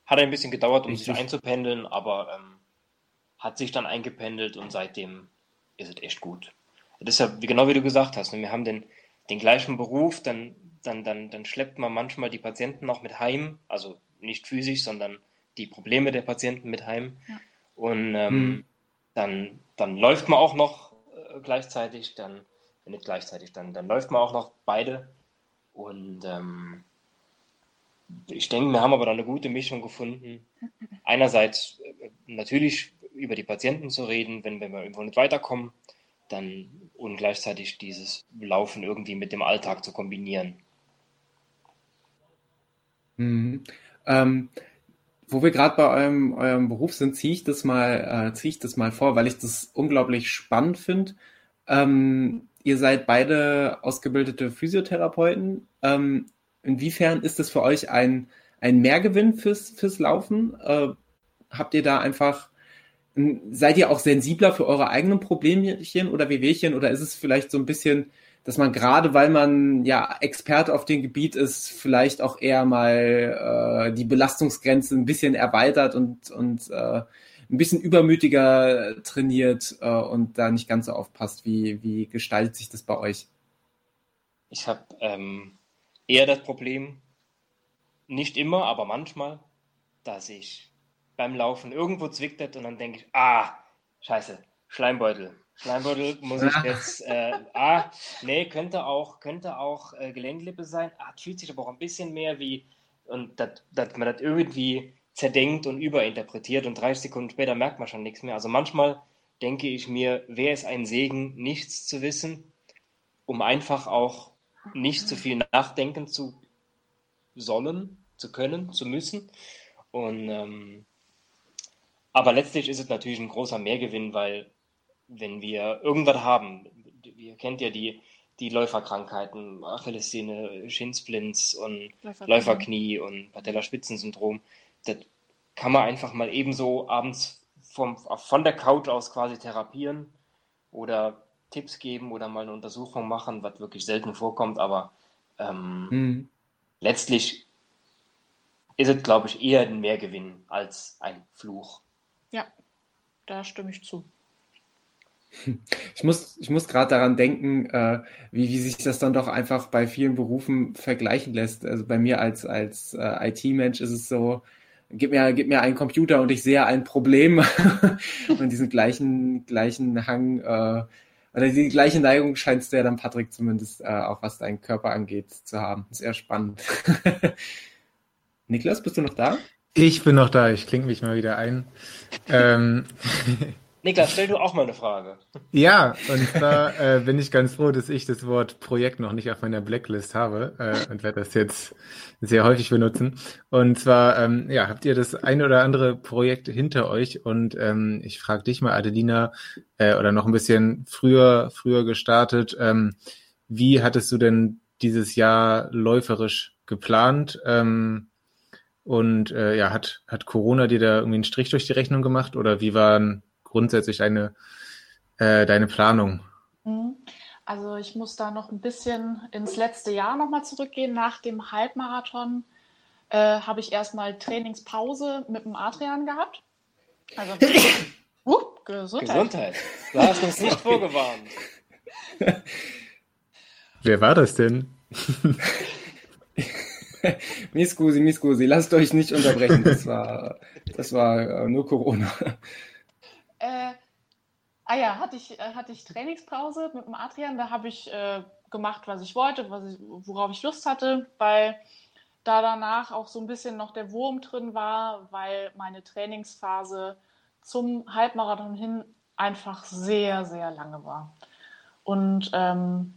Hat ein bisschen gedauert, um Richtig. sich einzupendeln, aber ähm, hat sich dann eingependelt und seitdem ist es echt gut. Das ist ja genau wie du gesagt hast. Ne? Wir haben den, den gleichen Beruf, dann, dann, dann, dann schleppt man manchmal die Patienten noch mit heim, also nicht physisch, sondern die Probleme der Patienten mit heim. Ja. Und ähm, mhm. dann, dann läuft man auch noch äh, gleichzeitig, dann nicht gleichzeitig, dann, dann läuft man auch noch beide. Und ähm, ich denke, wir haben aber da eine gute Mischung gefunden. Einerseits äh, natürlich über die Patienten zu reden, wenn, wenn wir irgendwo nicht weiterkommen, dann und gleichzeitig dieses Laufen irgendwie mit dem Alltag zu kombinieren. Mhm. Ähm, wo wir gerade bei eurem, eurem Beruf sind, ziehe ich das mal, äh, ziehe ich das mal vor, weil ich das unglaublich spannend finde. Ähm, ihr seid beide ausgebildete Physiotherapeuten. Ähm, inwiefern ist das für euch ein, ein Mehrgewinn fürs, fürs Laufen? Äh, habt ihr da einfach, seid ihr auch sensibler für eure eigenen Problemchen oder Wehwehchen oder ist es vielleicht so ein bisschen, dass man gerade, weil man ja Experte auf dem Gebiet ist, vielleicht auch eher mal äh, die Belastungsgrenze ein bisschen erweitert und, und äh, ein bisschen übermütiger trainiert äh, und da nicht ganz so aufpasst. Wie, wie gestaltet sich das bei euch? Ich habe ähm, eher das Problem, nicht immer, aber manchmal, dass ich beim Laufen irgendwo zwicktet und dann denke ich, ah, scheiße, Schleimbeutel. Schleimbeutel muss ich jetzt, äh, ah, nee, könnte auch, könnte auch äh, Gelenklippe sein, ah, fühlt sich aber auch ein bisschen mehr wie, und dass man das irgendwie zerdenkt und überinterpretiert und 30 Sekunden später merkt man schon nichts mehr. Also manchmal denke ich mir, wäre es ein Segen, nichts zu wissen, um einfach auch nicht zu viel nachdenken zu sollen, zu können, zu müssen. Und ähm, aber letztlich ist es natürlich ein großer Mehrgewinn, weil wenn wir irgendwas haben, ihr kennt ja die, die Läuferkrankheiten, Achillessehne, Shinsplints und Läuferknie, Läuferknie und Patellaspitzensyndrom, das kann man einfach mal ebenso abends vom, von der Couch aus quasi therapieren oder Tipps geben oder mal eine Untersuchung machen, was wirklich selten vorkommt, aber ähm, hm. letztlich ist es, glaube ich, eher ein Mehrgewinn als ein Fluch. Ja, da stimme ich zu. Ich muss, ich muss gerade daran denken, äh, wie, wie sich das dann doch einfach bei vielen Berufen vergleichen lässt. Also bei mir als, als äh, IT-Mensch ist es so, gib mir, gib mir einen Computer und ich sehe ein Problem und diesen gleichen, gleichen Hang äh, oder die gleiche Neigung scheinst du ja dann, Patrick, zumindest äh, auch was deinen Körper angeht, zu haben. Sehr spannend. Niklas, bist du noch da? Ich bin noch da, ich klinge mich mal wieder ein. ähm, Niklas, stell du auch mal eine Frage. Ja, und zwar äh, bin ich ganz froh, dass ich das Wort Projekt noch nicht auf meiner Blacklist habe äh, und werde das jetzt sehr häufig benutzen. Und zwar, ähm, ja, habt ihr das ein oder andere Projekt hinter euch? Und ähm, ich frage dich mal, Adelina, äh, oder noch ein bisschen früher, früher gestartet. Ähm, wie hattest du denn dieses Jahr läuferisch geplant? Ähm, und äh, ja, hat, hat Corona dir da irgendwie einen Strich durch die Rechnung gemacht oder wie waren grundsätzlich deine, äh, deine Planung? Mhm. Also ich muss da noch ein bisschen ins letzte Jahr nochmal zurückgehen. Nach dem Halbmarathon äh, habe ich erstmal Trainingspause mit dem Adrian gehabt. Also uh, Gesundheit. Gesundheit. Du hast uns nicht vorgewarnt. Wer war das denn? Miskusi, Miskusi, lasst euch nicht unterbrechen. Das war, das war äh, nur Corona. Äh, ah ja, hatte ich, äh, hatte ich Trainingspause mit dem Adrian. Da habe ich äh, gemacht, was ich wollte, was ich, worauf ich Lust hatte, weil da danach auch so ein bisschen noch der Wurm drin war, weil meine Trainingsphase zum Halbmarathon hin einfach sehr, sehr lange war. Und ähm,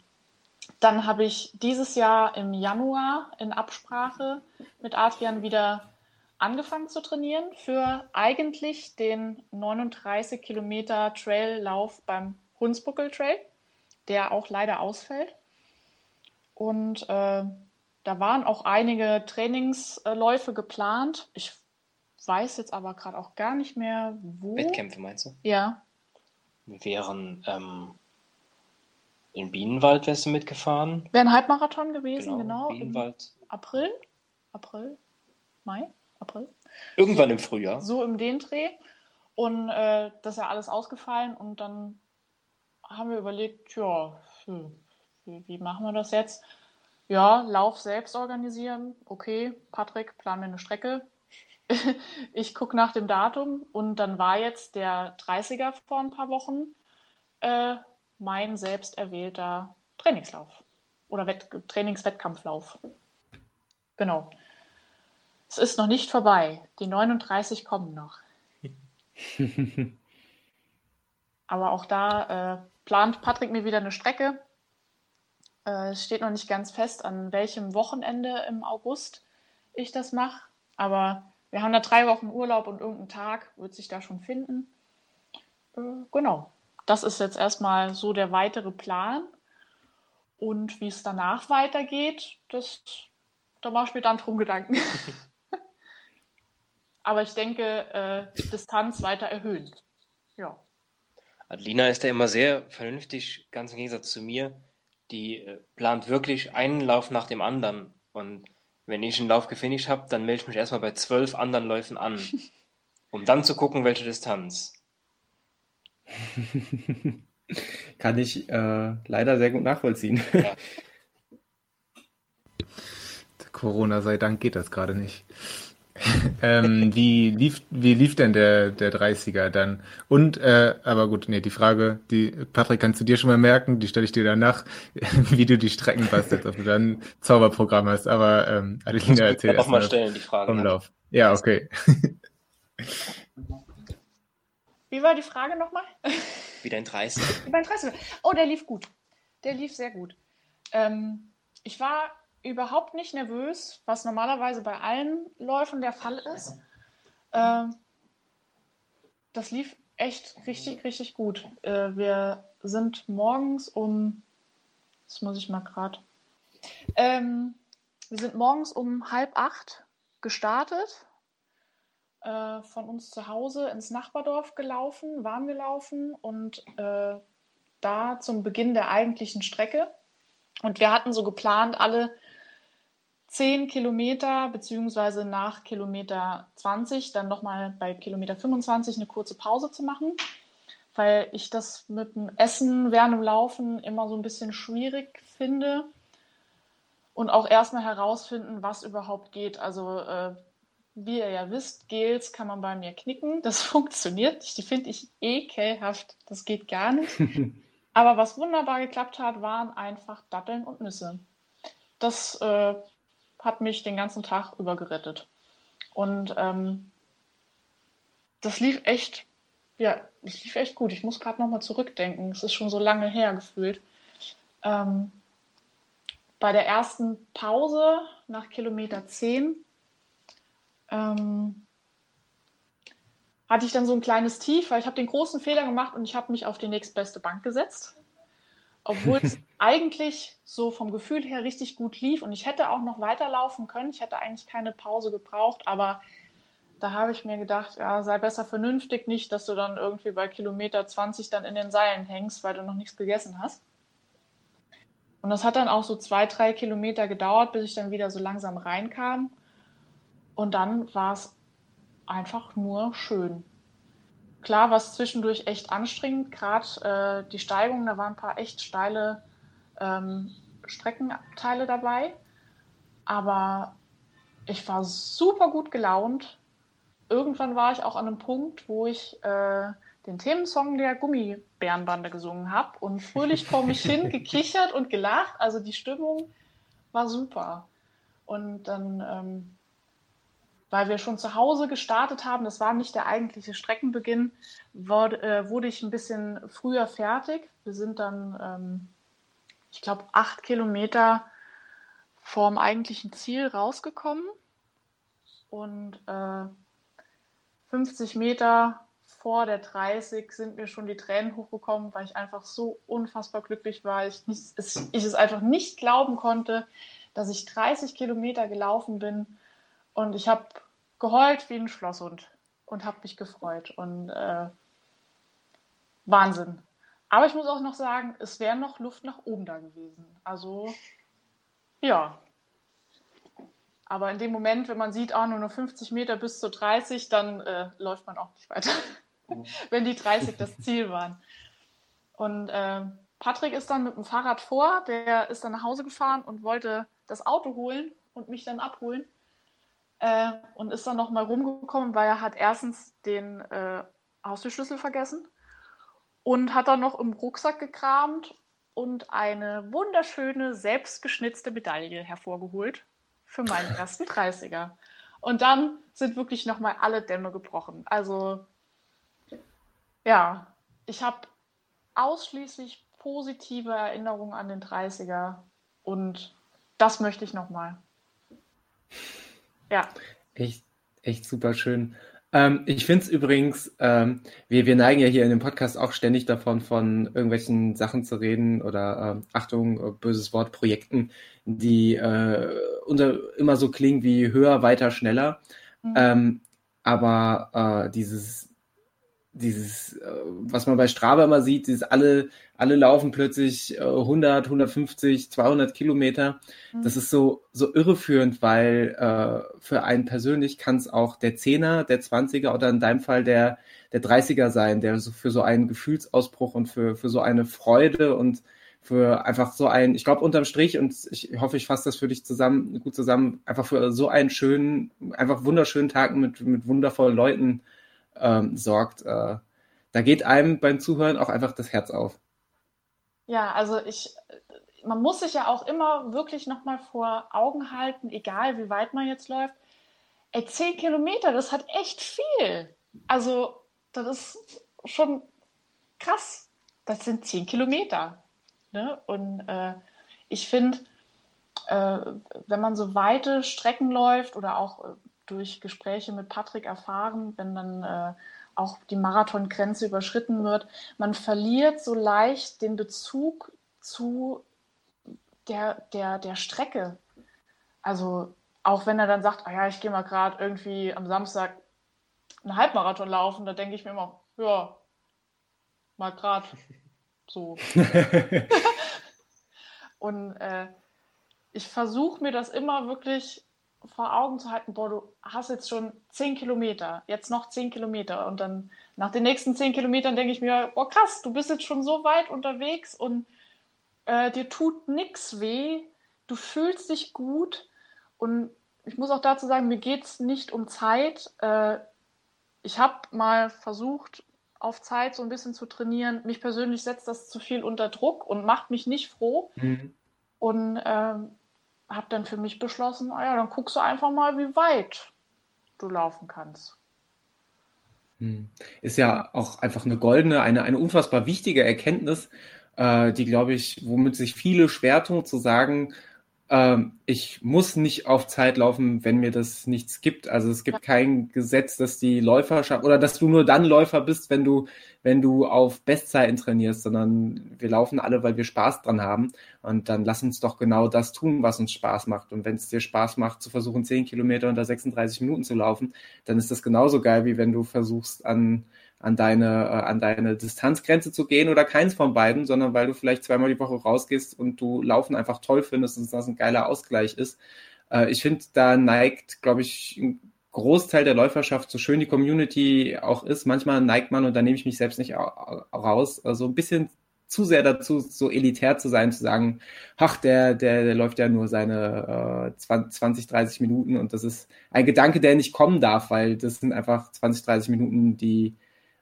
dann habe ich dieses Jahr im Januar in Absprache mit Adrian wieder angefangen zu trainieren für eigentlich den 39 Kilometer Traillauf beim Hunsbuckel Trail, der auch leider ausfällt. Und äh, da waren auch einige Trainingsläufe geplant. Ich weiß jetzt aber gerade auch gar nicht mehr, wo. Wettkämpfe meinst du? Ja. Wären ähm, in Bienenwald wärst du mitgefahren. Wäre ein Halbmarathon gewesen, genau. im Bienenwald. April? April? Mai? April? Irgendwann im Frühjahr. So im den Dreh. Und äh, das ist ja alles ausgefallen. Und dann haben wir überlegt, ja, wie, wie machen wir das jetzt? Ja, Lauf selbst organisieren. Okay, Patrick, plan mir eine Strecke. ich gucke nach dem Datum und dann war jetzt der 30er vor ein paar Wochen äh, mein selbst erwählter Trainingslauf oder Wett Trainingswettkampflauf. Genau. Es ist noch nicht vorbei. Die 39 kommen noch. Aber auch da äh, plant Patrick mir wieder eine Strecke. Äh, es steht noch nicht ganz fest, an welchem Wochenende im August ich das mache. Aber wir haben da drei Wochen Urlaub und irgendein Tag wird sich da schon finden. Äh, genau. Das ist jetzt erstmal so der weitere Plan. Und wie es danach weitergeht, das, da mache ich mir dann drum Gedanken. Aber ich denke, äh, Distanz weiter erhöhen. Ja. Adelina ist da immer sehr vernünftig, ganz im Gegensatz zu mir. Die äh, plant wirklich einen Lauf nach dem anderen. Und wenn ich einen Lauf gefinisht habe, dann melde ich mich erstmal bei zwölf anderen Läufen an, um dann zu gucken, welche Distanz. Kann ich äh, leider sehr gut nachvollziehen. Ja. Corona sei Dank geht das gerade nicht. ähm, wie, lief, wie lief denn der, der 30er dann? Und, äh, aber gut, nee, die Frage, die, Patrick, kannst du dir schon mal merken, die stelle ich dir danach, wie du die Strecken bastelst, ob du dann ein Zauberprogramm hast. Aber ähm, Adelina erzählt erst mal stellen, die Frage. Umlauf. Ja, okay. Wie war die Frage nochmal? Wie dein 30. Wie dein 30. Oh, der lief gut. Der lief sehr gut. Ähm, ich war überhaupt nicht nervös, was normalerweise bei allen Läufen der Fall ist. Ähm, das lief echt richtig, richtig gut. Äh, wir sind morgens um, das muss ich mal gerade, ähm, wir sind morgens um halb acht gestartet, äh, von uns zu Hause ins Nachbardorf gelaufen, warm gelaufen und äh, da zum Beginn der eigentlichen Strecke. Und wir hatten so geplant, alle 10 Kilometer beziehungsweise nach Kilometer 20 dann nochmal bei Kilometer 25 eine kurze Pause zu machen, weil ich das mit dem Essen während dem Laufen immer so ein bisschen schwierig finde und auch erstmal herausfinden, was überhaupt geht. Also äh, wie ihr ja wisst, Gels kann man bei mir knicken. Das funktioniert nicht. Die finde ich ekelhaft. Das geht gar nicht. Aber was wunderbar geklappt hat, waren einfach Datteln und Nüsse. Das äh, hat mich den ganzen Tag über gerettet. Und ähm, das lief echt, ja, das lief echt gut. Ich muss gerade nochmal zurückdenken. Es ist schon so lange her gefühlt. Ähm, bei der ersten Pause nach Kilometer 10 ähm, hatte ich dann so ein kleines Tief, weil ich habe den großen Fehler gemacht und ich habe mich auf die nächstbeste Bank gesetzt obwohl es eigentlich so vom Gefühl her richtig gut lief und ich hätte auch noch weiterlaufen können. Ich hätte eigentlich keine Pause gebraucht, aber da habe ich mir gedacht, ja, sei besser vernünftig, nicht, dass du dann irgendwie bei Kilometer 20 dann in den Seilen hängst, weil du noch nichts gegessen hast. Und das hat dann auch so zwei, drei Kilometer gedauert, bis ich dann wieder so langsam reinkam. Und dann war es einfach nur schön. Klar war es zwischendurch echt anstrengend, gerade äh, die Steigung, da waren ein paar echt steile ähm, Streckenteile dabei. Aber ich war super gut gelaunt. Irgendwann war ich auch an einem Punkt, wo ich äh, den Themensong der Gummibärenbande gesungen habe und fröhlich vor mich hin gekichert und gelacht. Also die Stimmung war super. Und dann, ähm, weil wir schon zu Hause gestartet haben, das war nicht der eigentliche Streckenbeginn, wurde, äh, wurde ich ein bisschen früher fertig. Wir sind dann, ähm, ich glaube, acht Kilometer vorm eigentlichen Ziel rausgekommen und äh, 50 Meter vor der 30 sind mir schon die Tränen hochgekommen, weil ich einfach so unfassbar glücklich war. Ich, nicht, es, ich es einfach nicht glauben konnte, dass ich 30 Kilometer gelaufen bin und ich habe geheult wie ein Schlosshund und habe mich gefreut und äh, Wahnsinn. Aber ich muss auch noch sagen, es wäre noch Luft nach oben da gewesen. Also ja, aber in dem Moment, wenn man sieht, ah, nur noch 50 Meter bis zu 30, dann äh, läuft man auch nicht weiter. wenn die 30 das Ziel waren. Und äh, Patrick ist dann mit dem Fahrrad vor, der ist dann nach Hause gefahren und wollte das Auto holen und mich dann abholen. Äh, und ist dann nochmal rumgekommen, weil er hat erstens den äh, Haustürschlüssel vergessen und hat dann noch im Rucksack gekramt und eine wunderschöne, selbstgeschnitzte Medaille hervorgeholt für meinen ersten 30er. Und dann sind wirklich nochmal alle Dämme gebrochen. Also ja, ich habe ausschließlich positive Erinnerungen an den 30er und das möchte ich nochmal. Ja. Echt, echt super schön. Ähm, ich finde es übrigens, ähm, wir, wir neigen ja hier in dem Podcast auch ständig davon, von irgendwelchen Sachen zu reden oder äh, Achtung, böses Wort, Projekten, die äh, unter, immer so klingen wie höher, weiter, schneller. Mhm. Ähm, aber äh, dieses dieses, äh, was man bei Strava immer sieht, dieses alle, alle laufen plötzlich 100, 150, 200 Kilometer. Mhm. Das ist so, so irreführend, weil äh, für einen persönlich kann es auch der Zehner, der Zwanziger oder in deinem Fall der, der 30er sein, der so für so einen Gefühlsausbruch und für, für so eine Freude und für einfach so ein, ich glaube unterm Strich und ich hoffe, ich fasse das für dich zusammen, gut zusammen, einfach für so einen schönen, einfach wunderschönen Tag mit, mit wundervollen Leuten ähm, sorgt, äh, da geht einem beim Zuhören auch einfach das Herz auf. Ja, also ich, man muss sich ja auch immer wirklich nochmal vor Augen halten, egal wie weit man jetzt läuft. Ey, zehn Kilometer, das hat echt viel. Also, das ist schon krass. Das sind zehn Kilometer. Ne? Und äh, ich finde, äh, wenn man so weite Strecken läuft oder auch äh, durch Gespräche mit Patrick erfahren, wenn dann äh, auch die Marathongrenze überschritten wird. Man verliert so leicht den Bezug zu der, der, der Strecke. Also auch wenn er dann sagt, ah ja, ich gehe mal gerade irgendwie am Samstag einen Halbmarathon laufen, da denke ich mir immer, ja, mal gerade so. Und äh, ich versuche mir das immer wirklich vor Augen zu halten, boah, du hast jetzt schon zehn Kilometer, jetzt noch zehn Kilometer. Und dann nach den nächsten zehn Kilometern denke ich mir, boah, krass, du bist jetzt schon so weit unterwegs und äh, dir tut nichts weh, du fühlst dich gut. Und ich muss auch dazu sagen, mir geht es nicht um Zeit. Äh, ich habe mal versucht, auf Zeit so ein bisschen zu trainieren. Mich persönlich setzt das zu viel unter Druck und macht mich nicht froh. Mhm. Und ähm, habe dann für mich beschlossen, ah ja, dann guckst du einfach mal, wie weit du laufen kannst. Hm. Ist ja auch einfach eine goldene, eine, eine unfassbar wichtige Erkenntnis, äh, die, glaube ich, womit sich viele schwer tun, zu sagen, ähm, ich muss nicht auf Zeit laufen, wenn mir das nichts gibt. Also es gibt kein Gesetz, dass die Läuferschaft oder dass du nur dann Läufer bist, wenn du, wenn du auf Bestzeiten trainierst, sondern wir laufen alle, weil wir Spaß dran haben. Und dann lass uns doch genau das tun, was uns Spaß macht. Und wenn es dir Spaß macht, zu versuchen, 10 Kilometer unter 36 Minuten zu laufen, dann ist das genauso geil, wie wenn du versuchst, an an deine, äh, an deine Distanzgrenze zu gehen oder keins von beiden, sondern weil du vielleicht zweimal die Woche rausgehst und du Laufen einfach toll findest und das ein geiler Ausgleich ist. Äh, ich finde, da neigt, glaube ich, ein Großteil der Läuferschaft, so schön die Community auch ist, manchmal neigt man, und da nehme ich mich selbst nicht raus, so also ein bisschen zu sehr dazu, so elitär zu sein, zu sagen, ach, der, der, der läuft ja nur seine äh, 20, 30 Minuten und das ist ein Gedanke, der nicht kommen darf, weil das sind einfach 20, 30 Minuten, die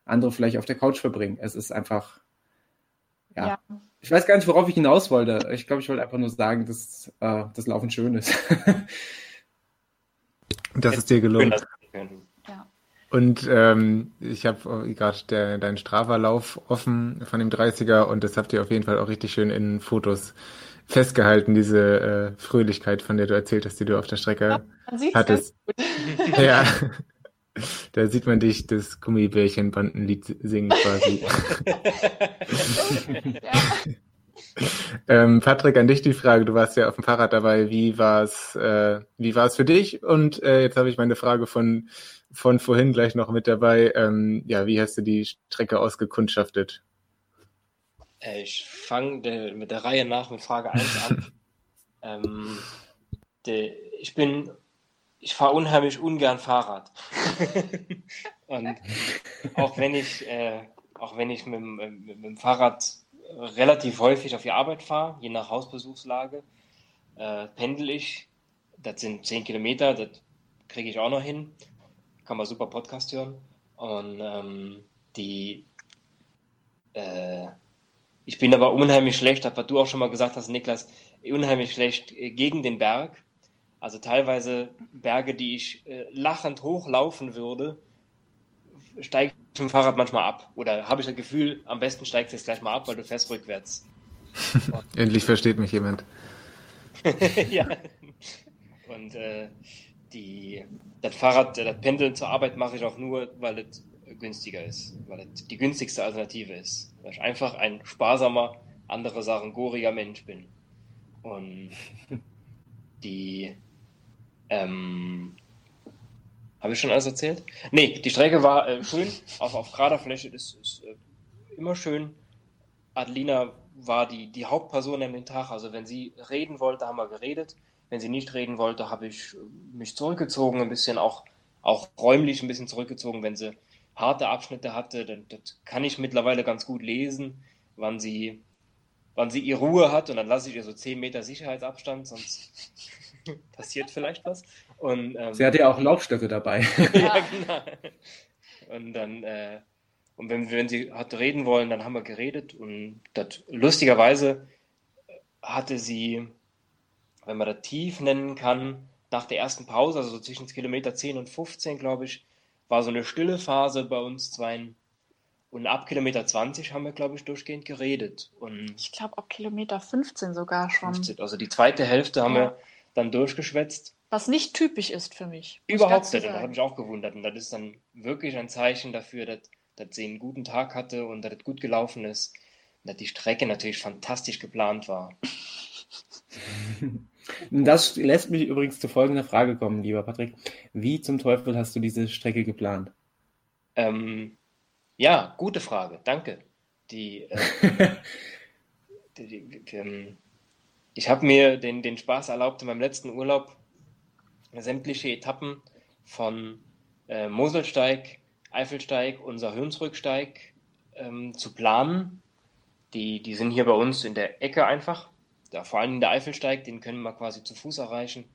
andere vielleicht auf der Couch verbringen. Es ist einfach, ja. ja. Ich weiß gar nicht, worauf ich hinaus wollte. Ich glaube, ich wollte einfach nur sagen, dass äh, das Laufen schön ist. das ist dir gelungen. Und ähm, ich habe gerade deinen Strava-Lauf offen von dem 30er und das habt ihr auf jeden Fall auch richtig schön in Fotos festgehalten, diese äh, Fröhlichkeit, von der du erzählt hast, die du auf der Strecke ja, man hattest. ja, da sieht man dich das Gummibärchen-Bandenlied singen quasi. ähm, Patrick, an dich die Frage. Du warst ja auf dem Fahrrad dabei. Wie war es? Äh, wie für dich? Und äh, jetzt habe ich meine Frage von von vorhin gleich noch mit dabei. Ähm, ja, wie hast du die Strecke ausgekundschaftet? Äh, ich fange mit der Reihe nach mit Frage 1 an. ähm, de, ich bin, ich fahre unheimlich ungern Fahrrad. Und auch wenn ich, äh, auch wenn ich mit, mit, mit, dem Fahrrad relativ häufig auf die Arbeit fahre, je nach Hausbesuchslage, äh, pendel ich. Das sind 10 Kilometer, das kriege ich auch noch hin kann man super Podcast hören. Und ähm, die, äh, ich bin aber unheimlich schlecht, was du auch schon mal gesagt hast, Niklas, unheimlich schlecht äh, gegen den Berg. Also teilweise Berge, die ich äh, lachend hochlaufen würde, steige ich mit dem Fahrrad manchmal ab. Oder habe ich das Gefühl, am besten steigst du jetzt gleich mal ab, weil du fährst rückwärts. Endlich versteht mich jemand. ja. Und äh, die, das Fahrrad, das Pendeln zur Arbeit mache ich auch nur, weil es günstiger ist, weil es die günstigste Alternative ist. Weil ich einfach ein sparsamer, andere sagen goriger Mensch bin. Und die, ähm, habe ich schon alles erzählt? Nee, die Strecke war äh, schön, auch auf gerader Fläche ist, ist äh, immer schön. Adelina war die, die Hauptperson an dem Tag, also wenn sie reden wollte, haben wir geredet. Wenn sie nicht reden wollte, habe ich mich zurückgezogen, ein bisschen auch, auch räumlich ein bisschen zurückgezogen. Wenn sie harte Abschnitte hatte, dann das kann ich mittlerweile ganz gut lesen, wann sie, wann sie ihre Ruhe hat und dann lasse ich ihr so 10 Meter Sicherheitsabstand, sonst passiert vielleicht was. Und, ähm, sie hatte ja auch Laufstöcke dabei. ja, genau. Und dann, äh, und wenn, wenn sie hat reden wollen, dann haben wir geredet und das, lustigerweise hatte sie wenn man das tief nennen kann, nach der ersten Pause, also so zwischen Kilometer 10 und 15, glaube ich, war so eine stille Phase bei uns zwei. Und ab Kilometer 20 haben wir, glaube ich, durchgehend geredet. Und ich glaube, ab Kilometer 15 sogar schon. 15, also die zweite Hälfte ja. haben wir dann durchgeschwätzt. Was nicht typisch ist für mich. Überhaupt nicht, das habe ich auch gewundert. Und das ist dann wirklich ein Zeichen dafür, dass, dass sie einen guten Tag hatte und dass es gut gelaufen ist. Und dass die Strecke natürlich fantastisch geplant war. Das lässt mich übrigens zu folgender Frage kommen, lieber Patrick. Wie zum Teufel hast du diese Strecke geplant? Ähm, ja, gute Frage, danke. Die, äh, die, die, die ähm, ich habe mir den, den Spaß erlaubt, in meinem letzten Urlaub sämtliche Etappen von äh, Moselsteig, Eifelsteig, unser Hürnsrücksteig ähm, zu planen. Die, die sind hier bei uns in der Ecke einfach ja, vor allem der Eifelsteig, den können wir quasi zu Fuß erreichen.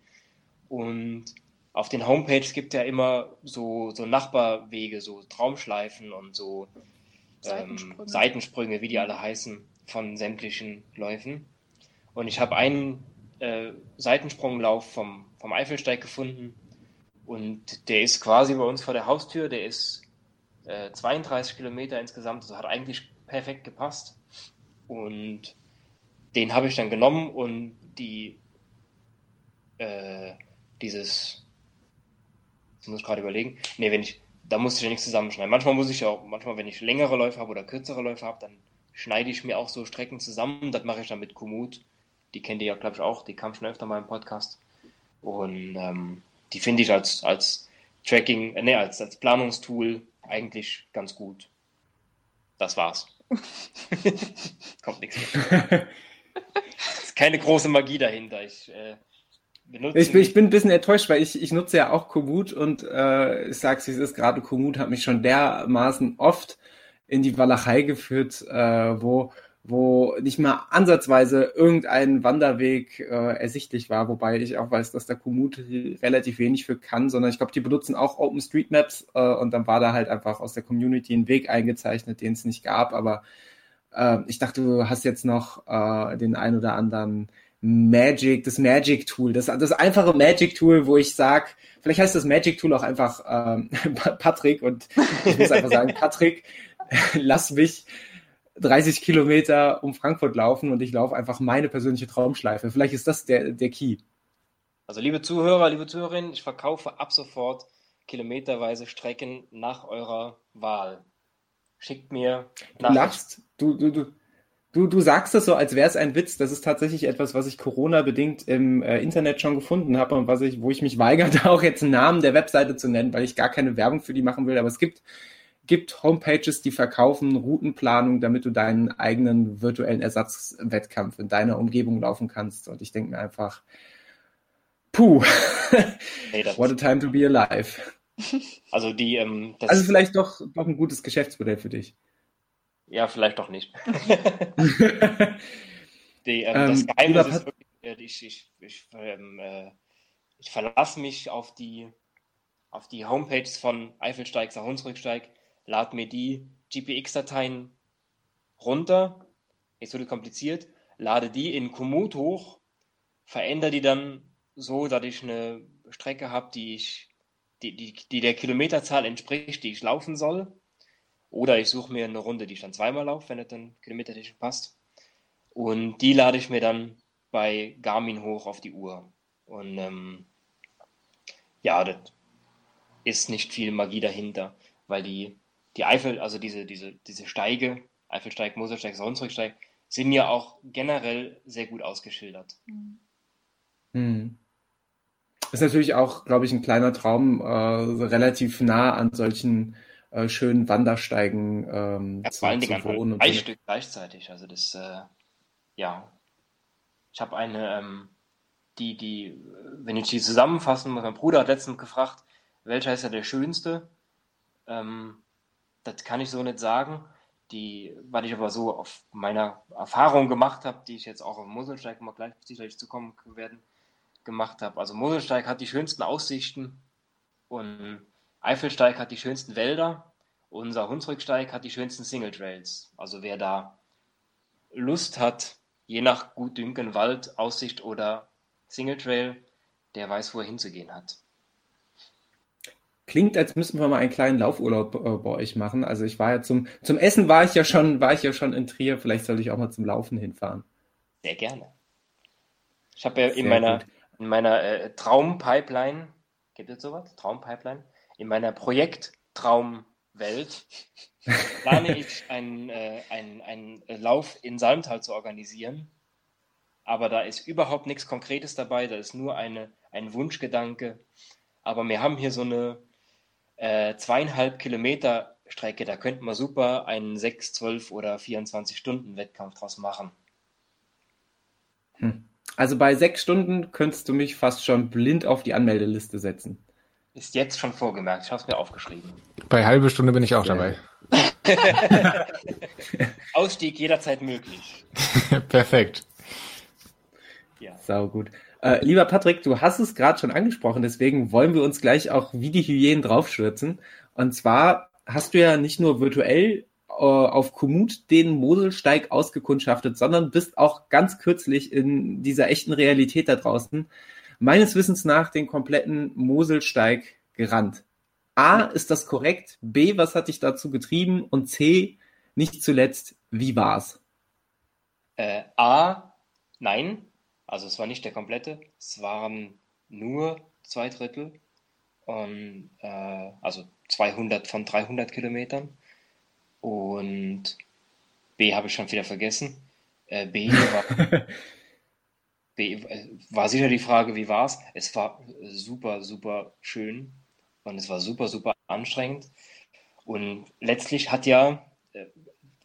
Und auf den Homepages gibt es ja immer so, so Nachbarwege, so Traumschleifen und so Seitensprünge. Ähm, Seitensprünge, wie die alle heißen, von sämtlichen Läufen. Und ich habe einen äh, Seitensprunglauf vom, vom Eifelsteig gefunden und der ist quasi bei uns vor der Haustür, der ist äh, 32 Kilometer insgesamt, also hat eigentlich perfekt gepasst. Und den habe ich dann genommen und die äh, dieses das muss ich gerade überlegen. Nee, wenn ich, da muss ich ja nichts zusammenschneiden. Manchmal muss ich auch, manchmal, wenn ich längere Läufe habe oder kürzere Läufe habe, dann schneide ich mir auch so Strecken zusammen. Das mache ich dann mit Komoot. Die kennt ihr ja, glaube ich, auch. Die kam schon öfter mal im Podcast. Und ähm, die finde ich als, als Tracking, äh, nee, als, als Planungstool eigentlich ganz gut. das war's. Kommt nichts mehr. ist keine große Magie dahinter. Ich, äh, ich, bin, ich bin ein bisschen enttäuscht, weil ich, ich nutze ja auch Komoot und äh, ich sag's wie es ist, gerade Komoot hat mich schon dermaßen oft in die Walachei geführt, äh, wo wo nicht mal ansatzweise irgendein Wanderweg äh, ersichtlich war, wobei ich auch weiß, dass der Komoot relativ wenig für kann, sondern ich glaube, die benutzen auch OpenStreetMaps äh, und dann war da halt einfach aus der Community ein Weg eingezeichnet, den es nicht gab, aber äh, ich dachte, du hast jetzt noch äh, den ein oder anderen Magic, das Magic Tool, das, das einfache Magic Tool, wo ich sag, vielleicht heißt das Magic Tool auch einfach ähm, Patrick und ich muss einfach sagen, Patrick, lass mich 30 Kilometer um Frankfurt laufen und ich laufe einfach meine persönliche Traumschleife. Vielleicht ist das der, der Key. Also liebe Zuhörer, liebe Zuhörerinnen, ich verkaufe ab sofort kilometerweise Strecken nach eurer Wahl. Schickt mir Du lachst, du, du, du, du, du sagst das so, als wäre es ein Witz. Das ist tatsächlich etwas, was ich Corona-bedingt im äh, Internet schon gefunden habe und was ich, wo ich mich weigerte, auch jetzt einen Namen der Webseite zu nennen, weil ich gar keine Werbung für die machen will. Aber es gibt gibt Homepages, die verkaufen Routenplanung, damit du deinen eigenen virtuellen Ersatzwettkampf in deiner Umgebung laufen kannst. Und ich denke mir einfach, puh, hey, what a time to be alive. Also die, ähm, also vielleicht doch, doch ein gutes Geschäftsmodell für dich. Ja, vielleicht doch nicht. die, ähm, das ähm, Geheimnis ist wirklich, äh, ich, ich, ich, ähm, äh, ich verlasse mich auf die, auf die Homepages von Eifelsteig, Hunsrücksteig lade mir die GPX-Dateien runter, jetzt wird es kompliziert, lade die in Komoot hoch, verändere die dann so, dass ich eine Strecke habe, die ich, die, die, die der Kilometerzahl entspricht, die ich laufen soll. Oder ich suche mir eine Runde, die ich dann zweimal laufe, wenn es dann kilometertechnisch passt. Und die lade ich mir dann bei Garmin hoch auf die Uhr. Und ähm, ja, das ist nicht viel Magie dahinter, weil die die Eifel, also diese, diese, diese Steige, Eifelsteig, Moselsteig, Sonnenrücksteig, sind ja auch generell sehr gut ausgeschildert. Hm. Ist natürlich auch, glaube ich, ein kleiner Traum, äh, relativ nah an solchen äh, schönen Wandersteigen ähm, ja, zu, vor allen Dingen zu wohnen. Drei Stück gleichzeitig. Also das, äh, ja. Ich habe eine, ähm, die, die, wenn ich die zusammenfassen muss, mein Bruder hat letztens gefragt, welcher ist ja der schönste? Ähm, das kann ich so nicht sagen. Die, weil ich aber so auf meiner Erfahrung gemacht habe, die ich jetzt auch auf Moselsteig mal gleich sicherlich zukommen werden, gemacht habe. Also Moselsteig hat die schönsten Aussichten und Eifelsteig hat die schönsten Wälder. Unser Hunsrücksteig hat die schönsten Single Trails. Also wer da Lust hat, je nach Gutdünken, Wald, Aussicht oder Single Trail, der weiß, wo er hinzugehen hat. Klingt, als müssten wir mal einen kleinen Laufurlaub äh, bei euch machen. Also ich war ja zum, zum Essen war ich ja schon, war ich ja schon in Trier. Vielleicht sollte ich auch mal zum Laufen hinfahren. Sehr gerne. Ich habe ja in meiner, in meiner äh, Traumpipeline, gibt es sowas? Traumpipeline? In meiner Projekttraumwelt plane ich einen, äh, einen, einen Lauf in Salmtal zu organisieren. Aber da ist überhaupt nichts Konkretes dabei, da ist nur eine, ein Wunschgedanke. Aber wir haben hier so eine, äh, zweieinhalb Kilometer Strecke, da könnte man super einen 6, 12 oder 24 Stunden Wettkampf draus machen. Hm. Also bei sechs Stunden könntest du mich fast schon blind auf die Anmeldeliste setzen. Ist jetzt schon vorgemerkt, ich habe es mir aufgeschrieben. Bei halbe Stunde bin ich auch dabei. Ausstieg jederzeit möglich. Perfekt. Ja. Sau gut. Äh, lieber Patrick, du hast es gerade schon angesprochen, deswegen wollen wir uns gleich auch wie die Hyänen draufstürzen. Und zwar hast du ja nicht nur virtuell äh, auf Komoot den Moselsteig ausgekundschaftet, sondern bist auch ganz kürzlich in dieser echten Realität da draußen meines Wissens nach den kompletten Moselsteig gerannt. A, ist das korrekt? B, was hat dich dazu getrieben? Und C, nicht zuletzt, wie war's? Äh, A, nein, also es war nicht der komplette, es waren nur zwei Drittel, und, äh, also 200 von 300 Kilometern. Und B habe ich schon wieder vergessen. Äh, B, war, B äh, war sicher die Frage, wie war es? Es war super, super schön und es war super, super anstrengend. Und letztlich hat ja, äh,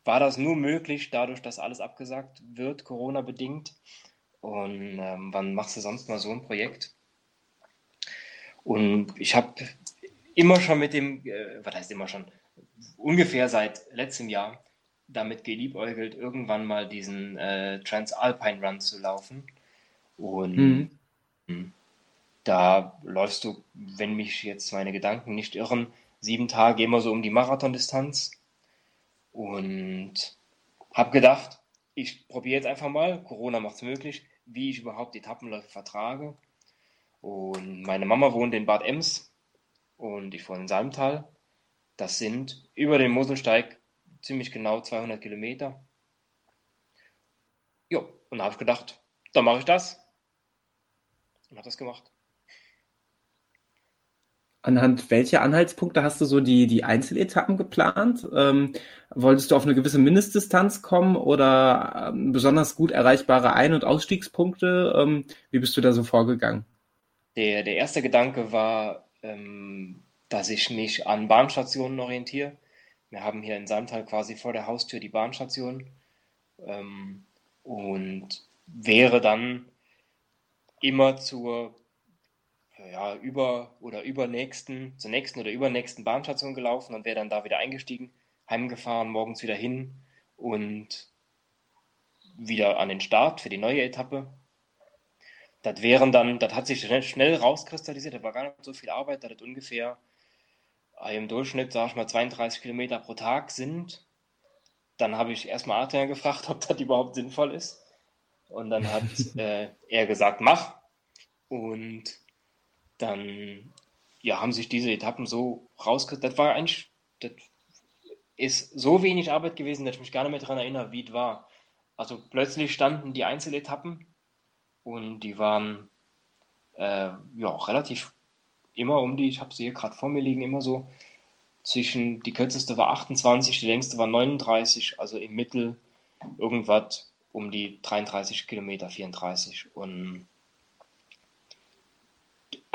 war das nur möglich, dadurch, dass alles abgesagt wird, Corona-bedingt. Und ähm, wann machst du sonst mal so ein Projekt? Und ich habe immer schon mit dem, äh, was heißt immer schon, ungefähr seit letztem Jahr damit geliebäugelt, irgendwann mal diesen äh, Transalpine Run zu laufen. Und mhm. Hm, da läufst du, wenn mich jetzt meine Gedanken nicht irren, sieben Tage immer so um die Marathondistanz. Und habe gedacht, ich probiere jetzt einfach mal, Corona macht es möglich, wie ich überhaupt Etappenläufe vertrage. Und meine Mama wohnt in Bad Ems und ich wohne in Salmtal. Das sind über den Moselsteig ziemlich genau 200 Kilometer. Jo, und da habe ich gedacht, dann mache ich das. Und habe das gemacht. Anhand welcher Anhaltspunkte hast du so die, die Einzeletappen geplant? Ähm, wolltest du auf eine gewisse Mindestdistanz kommen oder ähm, besonders gut erreichbare Ein- und Ausstiegspunkte? Ähm, wie bist du da so vorgegangen? Der, der erste Gedanke war, ähm, dass ich mich an Bahnstationen orientiere. Wir haben hier in Sandtal quasi vor der Haustür die Bahnstation ähm, und wäre dann immer zur ja, über oder übernächsten, zur nächsten oder übernächsten Bahnstation gelaufen und wäre dann da wieder eingestiegen, heimgefahren, morgens wieder hin und wieder an den Start für die neue Etappe. Das wären dann, das hat sich schnell, schnell rauskristallisiert, da war gar nicht so viel Arbeit, da das ungefähr äh, im Durchschnitt, sag ich mal, 32 Kilometer pro Tag sind. Dann habe ich erstmal Adrian gefragt, ob das überhaupt sinnvoll ist. Und dann hat äh, er gesagt, mach. Und dann ja, haben sich diese Etappen so rausgekriegt. Das war eigentlich, das ist so wenig Arbeit gewesen, dass ich mich gar nicht mehr daran erinnere, wie es war. Also plötzlich standen die Einzeletappen und die waren äh, ja relativ immer um die, ich habe sie hier gerade vor mir liegen, immer so zwischen, die kürzeste war 28, die längste war 39, also im Mittel irgendwas um die 33 Kilometer, 34. Und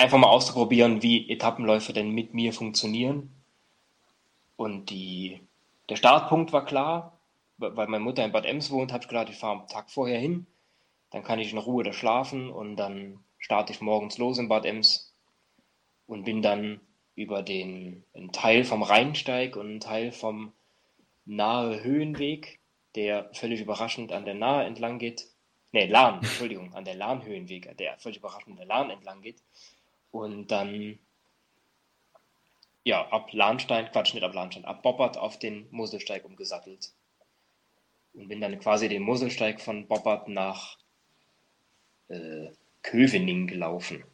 einfach mal auszuprobieren, wie Etappenläufe denn mit mir funktionieren. Und die, der Startpunkt war klar, weil meine Mutter in Bad Ems wohnt, habe ich gedacht, ich fahre am Tag vorher hin, dann kann ich in Ruhe da schlafen und dann starte ich morgens los in Bad Ems und bin dann über den einen Teil vom Rheinsteig und einen Teil vom Nahe Höhenweg, der völlig überraschend an der Nahe entlang geht. Ne, Lahn, Entschuldigung, an der Lahnhöhenweg, der völlig überraschend an der Lahn entlang geht, und dann, ja, ab Lahnstein, Quatsch, nicht ab Lahnstein, ab Boppert auf den Moselsteig umgesattelt. Und bin dann quasi den Moselsteig von Boppert nach äh, Kövening gelaufen.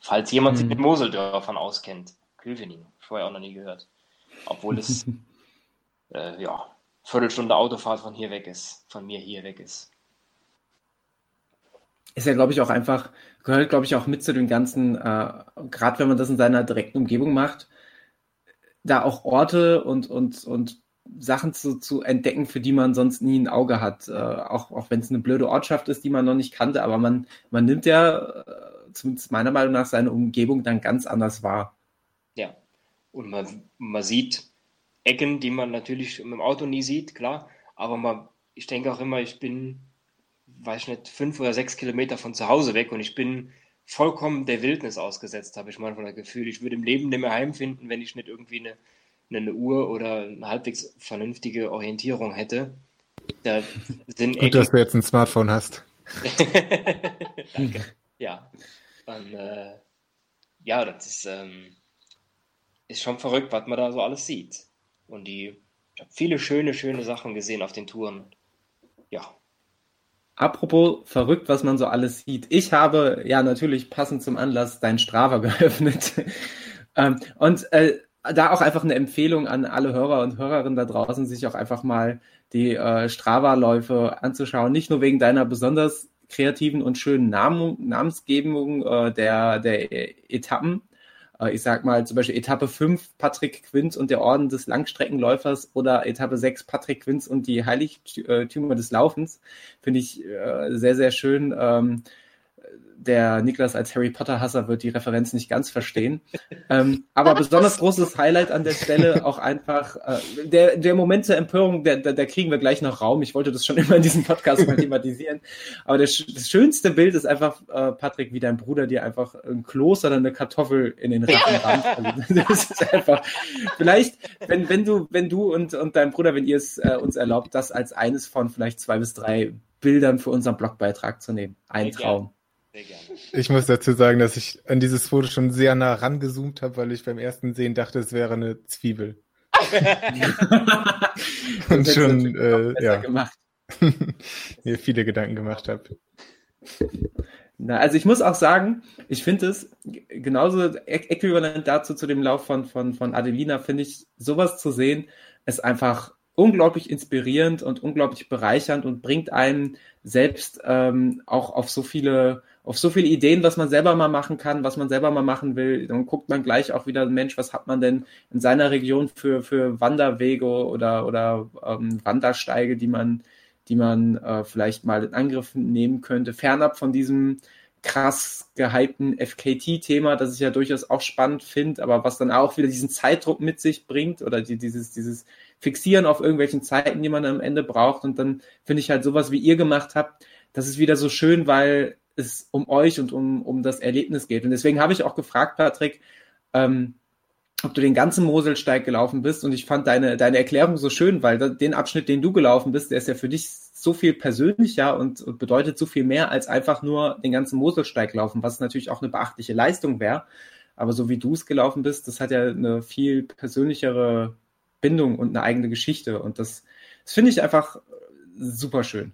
Falls jemand sich hm. mit Moseldörfern auskennt. Kövening, vorher auch noch nie gehört. Obwohl es, äh, ja, Viertelstunde Autofahrt von hier weg ist, von mir hier weg ist ist ja, glaube ich, auch einfach, gehört, glaube ich, auch mit zu den ganzen, äh, gerade wenn man das in seiner direkten Umgebung macht, da auch Orte und, und, und Sachen zu, zu entdecken, für die man sonst nie ein Auge hat. Äh, auch auch wenn es eine blöde Ortschaft ist, die man noch nicht kannte, aber man, man nimmt ja, äh, zumindest meiner Meinung nach, seine Umgebung dann ganz anders wahr. Ja, und man, man sieht Ecken, die man natürlich mit dem Auto nie sieht, klar, aber man, ich denke auch immer, ich bin weiß ich nicht, fünf oder sechs Kilometer von zu Hause weg und ich bin vollkommen der Wildnis ausgesetzt, habe ich manchmal das Gefühl. Ich würde im Leben nicht mehr heimfinden, wenn ich nicht irgendwie eine, eine Uhr oder eine halbwegs vernünftige Orientierung hätte. Da sind Gut, dass du jetzt ein Smartphone hast. Danke. Ja. Und, äh, ja, das ist, ähm, ist schon verrückt, was man da so alles sieht. Und die, ich habe viele schöne, schöne Sachen gesehen auf den Touren. Ja, Apropos verrückt, was man so alles sieht. Ich habe ja natürlich passend zum Anlass dein Strava geöffnet. ähm, und äh, da auch einfach eine Empfehlung an alle Hörer und Hörerinnen da draußen, sich auch einfach mal die äh, Strava-Läufe anzuschauen. Nicht nur wegen deiner besonders kreativen und schönen Namen, Namensgebung äh, der, der Etappen, ich sag mal zum Beispiel Etappe 5 Patrick Quinz und der Orden des Langstreckenläufers oder Etappe 6 Patrick Quinz und die Heiligtümer des Laufens, finde ich äh, sehr, sehr schön. Ähm, der Niklas als Harry Potter-Hasser wird die Referenz nicht ganz verstehen. ähm, aber besonders großes Highlight an der Stelle auch einfach äh, der, der Moment zur Empörung, der, der, der kriegen wir gleich noch Raum. Ich wollte das schon immer in diesem Podcast mal thematisieren. Aber der, das schönste Bild ist einfach, äh, Patrick, wie dein Bruder dir einfach ein Kloß oder eine Kartoffel in den Rachen rammt. Also, das ist einfach, vielleicht, wenn, wenn du, wenn du und, und dein Bruder, wenn ihr es äh, uns erlaubt, das als eines von vielleicht zwei bis drei Bildern für unseren Blogbeitrag zu nehmen. Ein Traum. Sehr gerne. Ich muss dazu sagen, dass ich an dieses Foto schon sehr nah rangezoomt habe, weil ich beim ersten Sehen dachte, es wäre eine Zwiebel. Und schon äh, ja. gemacht. mir viele Gedanken gemacht habe. Na, also ich muss auch sagen, ich finde es genauso äquivalent dazu zu dem Lauf von, von, von Adelina, finde ich, sowas zu sehen, ist einfach unglaublich inspirierend und unglaublich bereichernd und bringt einen selbst ähm, auch auf so viele auf so viele Ideen, was man selber mal machen kann, was man selber mal machen will. Dann guckt man gleich auch wieder, Mensch, was hat man denn in seiner Region für, für Wanderwege oder, oder ähm, Wandersteige, die man, die man äh, vielleicht mal in Angriff nehmen könnte, fernab von diesem krass gehypten FKT-Thema, das ich ja durchaus auch spannend finde, aber was dann auch wieder diesen Zeitdruck mit sich bringt oder die, dieses, dieses Fixieren auf irgendwelchen Zeiten, die man am Ende braucht. Und dann finde ich halt sowas, wie ihr gemacht habt, das ist wieder so schön, weil es um euch und um, um das Erlebnis geht. Und deswegen habe ich auch gefragt, Patrick, ähm, ob du den ganzen Moselsteig gelaufen bist. Und ich fand deine, deine Erklärung so schön, weil den Abschnitt, den du gelaufen bist, der ist ja für dich so viel persönlicher und, und bedeutet so viel mehr als einfach nur den ganzen Moselsteig laufen, was natürlich auch eine beachtliche Leistung wäre. Aber so wie du es gelaufen bist, das hat ja eine viel persönlichere Bindung und eine eigene Geschichte. Und das, das finde ich einfach super schön.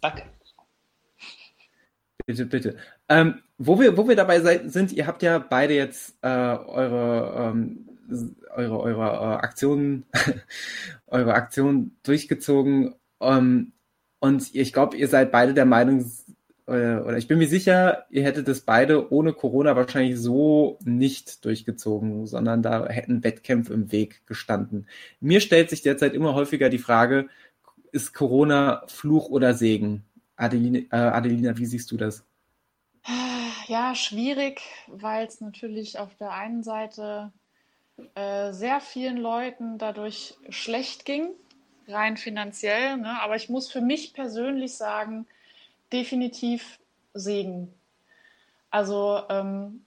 Danke. Bitte, bitte. Ähm, wo, wir, wo wir dabei sind, ihr habt ja beide jetzt äh, eure, ähm, eure, eure äh, Aktionen, eure Aktion durchgezogen. Ähm, und ich glaube, ihr seid beide der Meinung, äh, oder ich bin mir sicher, ihr hättet es beide ohne Corona wahrscheinlich so nicht durchgezogen, sondern da hätten Wettkämpfe im Weg gestanden. Mir stellt sich derzeit immer häufiger die Frage, ist Corona Fluch oder Segen? Adeline, äh, Adelina, wie siehst du das? Ja, schwierig, weil es natürlich auf der einen Seite äh, sehr vielen Leuten dadurch schlecht ging, rein finanziell. Ne? Aber ich muss für mich persönlich sagen, definitiv Segen. Also ähm,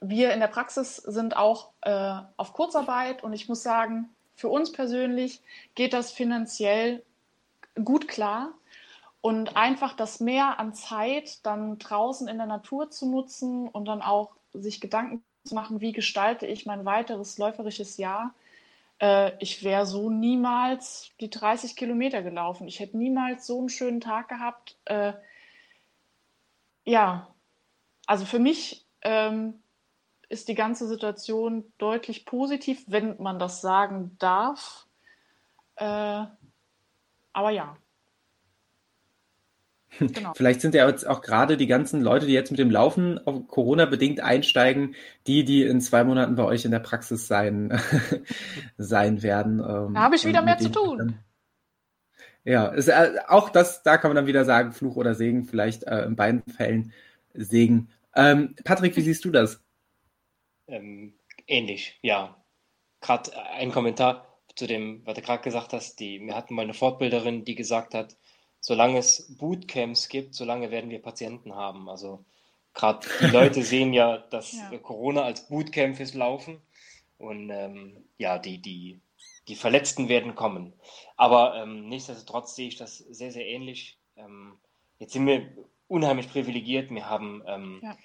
wir in der Praxis sind auch äh, auf Kurzarbeit und ich muss sagen, für uns persönlich geht das finanziell gut klar. Und einfach das Mehr an Zeit dann draußen in der Natur zu nutzen und dann auch sich Gedanken zu machen, wie gestalte ich mein weiteres läuferisches Jahr. Äh, ich wäre so niemals die 30 Kilometer gelaufen. Ich hätte niemals so einen schönen Tag gehabt. Äh, ja, also für mich ähm, ist die ganze Situation deutlich positiv, wenn man das sagen darf. Äh, aber ja. Genau. Vielleicht sind ja jetzt auch gerade die ganzen Leute, die jetzt mit dem Laufen Corona-bedingt einsteigen, die, die in zwei Monaten bei euch in der Praxis sein, sein werden. Ähm, da habe ich wieder mehr zu tun. Dann, ja, ist, äh, auch das, da kann man dann wieder sagen, Fluch oder Segen, vielleicht äh, in beiden Fällen Segen. Ähm, Patrick, wie siehst du das? Ähm, ähnlich, ja. Gerade ein Kommentar zu dem, was du gerade gesagt hast. Die, wir hatten mal eine Fortbilderin, die gesagt hat, solange es Bootcamps gibt, solange werden wir Patienten haben. Also gerade die Leute sehen ja, dass ja. Corona als Bootcamp ist laufen und ähm, ja, die, die, die Verletzten werden kommen. Aber ähm, nichtsdestotrotz sehe ich das sehr, sehr ähnlich. Ähm, jetzt sind wir unheimlich privilegiert. Wir haben ähm, ja.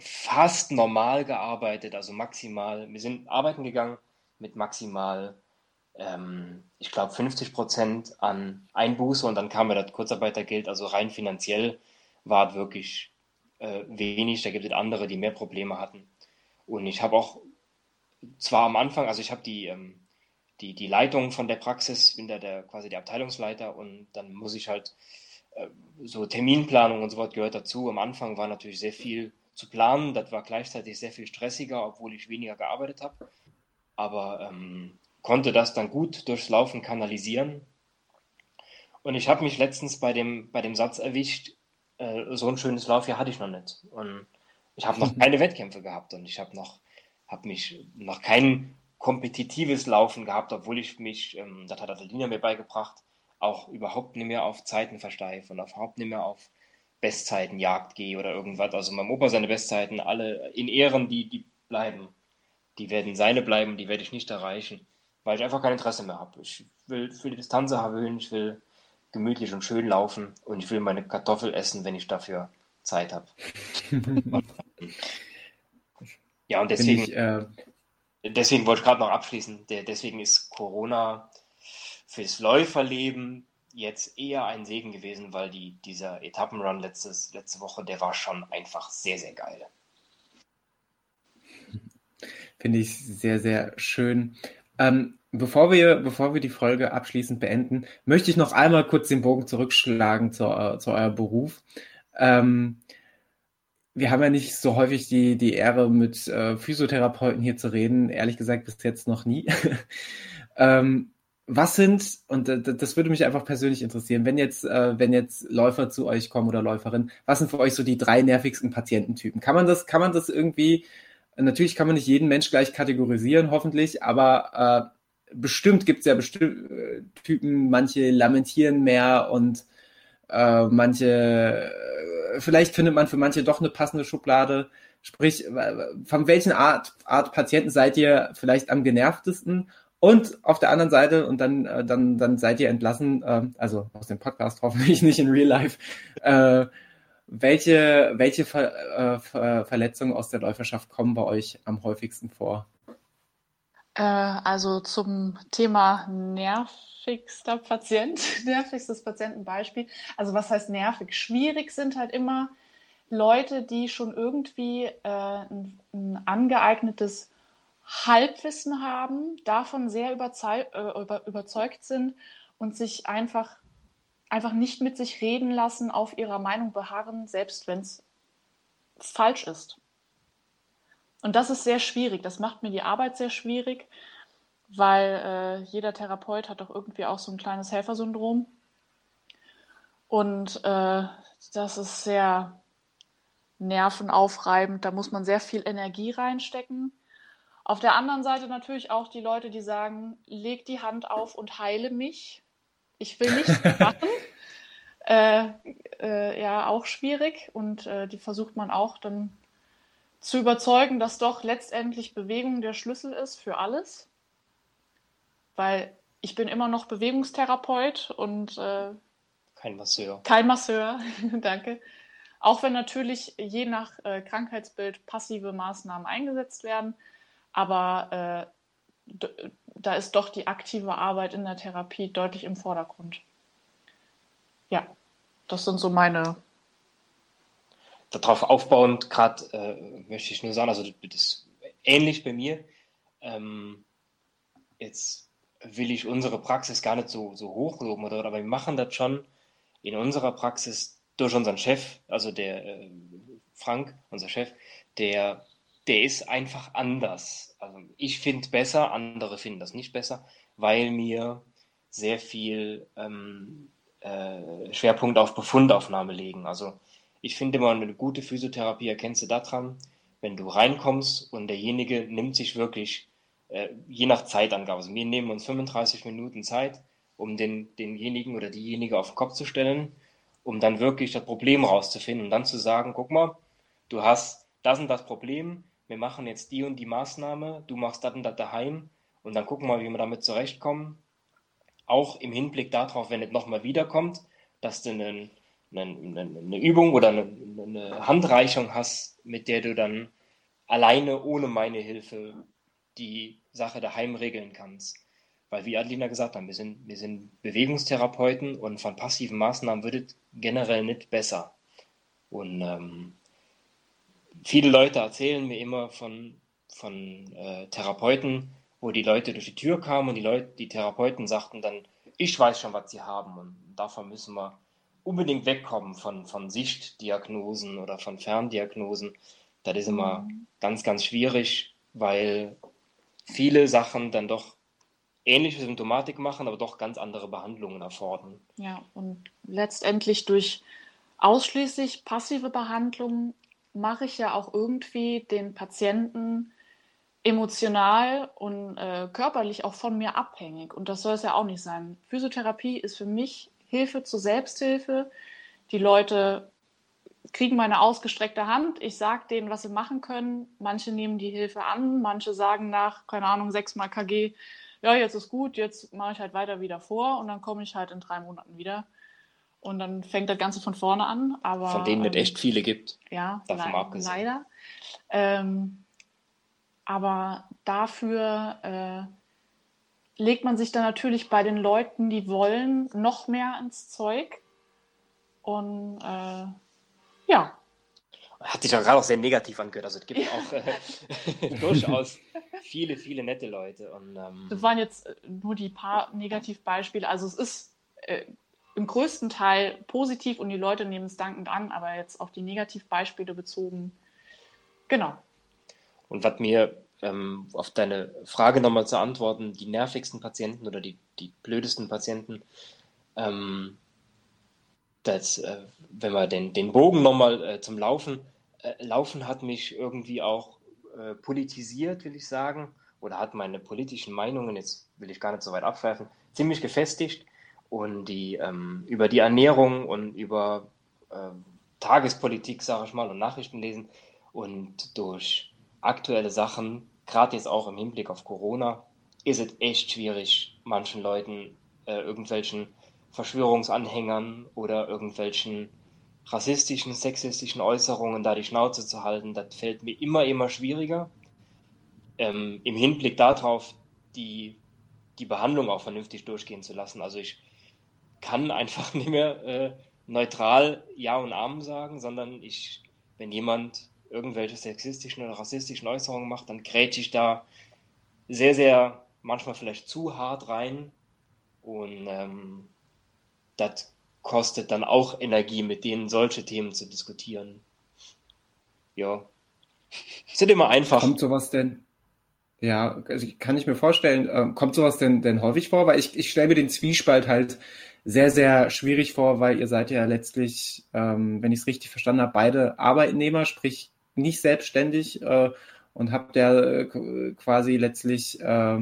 fast normal gearbeitet, also maximal. Wir sind arbeiten gegangen mit maximal ähm, ich glaube, 50 Prozent an Einbuße und dann kam ja das Kurzarbeitergeld. Also rein finanziell war es wirklich äh, wenig. Da gibt es andere, die mehr Probleme hatten. Und ich habe auch zwar am Anfang, also ich habe die, ähm, die, die Leitung von der Praxis, bin da der, quasi der Abteilungsleiter und dann muss ich halt äh, so Terminplanung und so was gehört dazu. Am Anfang war natürlich sehr viel zu planen. Das war gleichzeitig sehr viel stressiger, obwohl ich weniger gearbeitet habe. Aber ähm, konnte das dann gut durchs Laufen kanalisieren. Und ich habe mich letztens bei dem, bei dem Satz erwischt, äh, so ein schönes Laufjahr hatte ich noch nicht. Und ich habe noch keine Wettkämpfe gehabt und ich habe noch, mich noch kein kompetitives Laufen gehabt, obwohl ich mich, ähm, das hat Adelina mir beigebracht, auch überhaupt nicht mehr auf Zeiten versteife und überhaupt nicht mehr auf Bestzeiten Jagd gehe oder irgendwas. Also meinem Opa seine Bestzeiten alle in Ehren, die, die bleiben. Die werden seine bleiben, die werde ich nicht erreichen, weil ich einfach kein Interesse mehr habe. Ich will für die Distanz erhöhen, ich will gemütlich und schön laufen und ich will meine Kartoffel essen, wenn ich dafür Zeit habe. ja, und deswegen, ich, äh... deswegen wollte ich gerade noch abschließen, deswegen ist Corona fürs Läuferleben jetzt eher ein Segen gewesen, weil die, dieser Etappenrun letztes, letzte Woche, der war schon einfach sehr, sehr geil. Finde ich sehr, sehr schön. Ähm, bevor, wir, bevor wir die Folge abschließend beenden, möchte ich noch einmal kurz den Bogen zurückschlagen zu, äh, zu eurem Beruf. Ähm, wir haben ja nicht so häufig die, die Ehre, mit äh, Physiotherapeuten hier zu reden. Ehrlich gesagt, bis jetzt noch nie. ähm, was sind, und das würde mich einfach persönlich interessieren, wenn jetzt, äh, wenn jetzt Läufer zu euch kommen oder Läuferinnen, was sind für euch so die drei nervigsten Patiententypen? Kann man das, kann man das irgendwie, natürlich kann man nicht jeden Mensch gleich kategorisieren, hoffentlich, aber äh, bestimmt gibt es ja bestimmte äh, Typen, manche lamentieren mehr und äh, manche, äh, vielleicht findet man für manche doch eine passende Schublade. Sprich, von welchen Art, Art Patienten seid ihr vielleicht am genervtesten? Und auf der anderen Seite, und dann, äh, dann, dann seid ihr entlassen, äh, also aus dem Podcast hoffentlich nicht in Real Life, äh, welche, welche Ver, äh, Ver Verletzungen aus der Läuferschaft kommen bei euch am häufigsten vor? Äh, also zum Thema nervigster Patient, nervigstes Patientenbeispiel. Also was heißt nervig? Schwierig sind halt immer Leute, die schon irgendwie äh, ein, ein angeeignetes Halbwissen haben, davon sehr äh, über, überzeugt sind und sich einfach, einfach nicht mit sich reden lassen, auf ihrer Meinung beharren, selbst wenn es falsch ist. Und das ist sehr schwierig. Das macht mir die Arbeit sehr schwierig, weil äh, jeder Therapeut hat doch irgendwie auch so ein kleines Helfersyndrom. Und äh, das ist sehr nervenaufreibend. Da muss man sehr viel Energie reinstecken. Auf der anderen Seite natürlich auch die Leute, die sagen, leg die Hand auf und heile mich. Ich will nichts machen. äh, äh, ja, auch schwierig. Und äh, die versucht man auch dann zu überzeugen, dass doch letztendlich Bewegung der Schlüssel ist für alles. Weil ich bin immer noch Bewegungstherapeut und äh, kein Masseur. Kein Masseur, danke. Auch wenn natürlich je nach äh, Krankheitsbild passive Maßnahmen eingesetzt werden. Aber äh, da ist doch die aktive Arbeit in der Therapie deutlich im Vordergrund. Ja, das sind so meine. Darauf aufbauend, gerade äh, möchte ich nur sagen, also das ist ähnlich bei mir. Ähm, jetzt will ich unsere Praxis gar nicht so, so hochloben, oder, aber wir machen das schon in unserer Praxis durch unseren Chef, also der äh, Frank, unser Chef, der der ist einfach anders. Also ich finde besser, andere finden das nicht besser, weil mir sehr viel ähm, äh, Schwerpunkt auf Befundaufnahme legen. Also ich finde immer eine gute Physiotherapie erkennst du daran, wenn du reinkommst und derjenige nimmt sich wirklich äh, je nach Zeitangabe. Also wir nehmen uns 35 Minuten Zeit, um den, denjenigen oder diejenige auf den Kopf zu stellen, um dann wirklich das Problem rauszufinden und dann zu sagen, guck mal, du hast das und das Problem, wir machen jetzt die und die Maßnahme, du machst das und das daheim und dann gucken wir, wie wir damit zurechtkommen. Auch im Hinblick darauf, wenn es nochmal wiederkommt, dass du eine, eine, eine Übung oder eine, eine, Handreichung hast, mit der du dann alleine ohne meine Hilfe die Sache daheim regeln kannst. Weil, wie Adelina gesagt hat, wir sind, wir sind Bewegungstherapeuten und von passiven Maßnahmen wird es generell nicht besser. Und ähm, viele Leute erzählen mir immer von, von äh, Therapeuten, wo die Leute durch die Tür kamen und die Leute, die Therapeuten sagten dann, ich weiß schon, was sie haben und davon müssen wir unbedingt wegkommen von, von Sichtdiagnosen oder von Ferndiagnosen. Das ist immer mhm. ganz, ganz schwierig, weil viele Sachen dann doch ähnliche Symptomatik machen, aber doch ganz andere Behandlungen erfordern. Ja, und letztendlich durch ausschließlich passive Behandlung mache ich ja auch irgendwie den Patienten emotional und äh, körperlich auch von mir abhängig. Und das soll es ja auch nicht sein. Physiotherapie ist für mich Hilfe zur Selbsthilfe. Die Leute kriegen meine ausgestreckte Hand. Ich sage denen, was sie machen können. Manche nehmen die Hilfe an, manche sagen nach, keine Ahnung, sechsmal KG, ja, jetzt ist gut, jetzt mache ich halt weiter wieder vor und dann komme ich halt in drei Monaten wieder. Und dann fängt das Ganze von vorne an. Aber, von denen ähm, es echt viele gibt. Ja, davon le abgesehen. leider. Ähm, aber dafür äh, legt man sich dann natürlich bei den Leuten, die wollen, noch mehr ins Zeug. Und äh, ja. Hat sich doch gerade auch sehr negativ angehört. Also es gibt auch äh, durchaus viele, viele nette Leute. Und, ähm, das waren jetzt nur die paar Negativbeispiele. Also es ist äh, im größten Teil positiv und die Leute nehmen es dankend an, aber jetzt auf die Negativbeispiele bezogen, genau. Und was mir ähm, auf deine Frage nochmal zu antworten, die nervigsten Patienten oder die, die blödesten Patienten, ähm, das, äh, wenn man den, den Bogen nochmal äh, zum Laufen, äh, Laufen hat mich irgendwie auch äh, politisiert, will ich sagen, oder hat meine politischen Meinungen, jetzt will ich gar nicht so weit abwerfen, ziemlich gefestigt und die ähm, über die Ernährung und über äh, Tagespolitik, sage ich mal, und Nachrichten lesen und durch aktuelle Sachen, gerade jetzt auch im Hinblick auf Corona, ist es echt schwierig, manchen Leuten, äh, irgendwelchen Verschwörungsanhängern oder irgendwelchen rassistischen, sexistischen Äußerungen da die Schnauze zu halten. Das fällt mir immer, immer schwieriger. Ähm, Im Hinblick darauf, die, die Behandlung auch vernünftig durchgehen zu lassen. Also ich kann einfach nicht mehr äh, neutral Ja und Amen sagen, sondern ich, wenn jemand irgendwelche sexistischen oder rassistischen Äußerungen macht, dann grätsche ich da sehr, sehr manchmal vielleicht zu hart rein. Und ähm, das kostet dann auch Energie, mit denen solche Themen zu diskutieren. Ja. Sind immer einfach. Kommt sowas denn? Ja, also kann ich mir vorstellen, äh, kommt sowas denn, denn häufig vor? Weil ich, ich stelle mir den Zwiespalt halt sehr, sehr schwierig vor, weil ihr seid ja letztlich, ähm, wenn ich es richtig verstanden habe, beide Arbeitnehmer, sprich nicht selbstständig äh, und habt ja äh, quasi letztlich äh,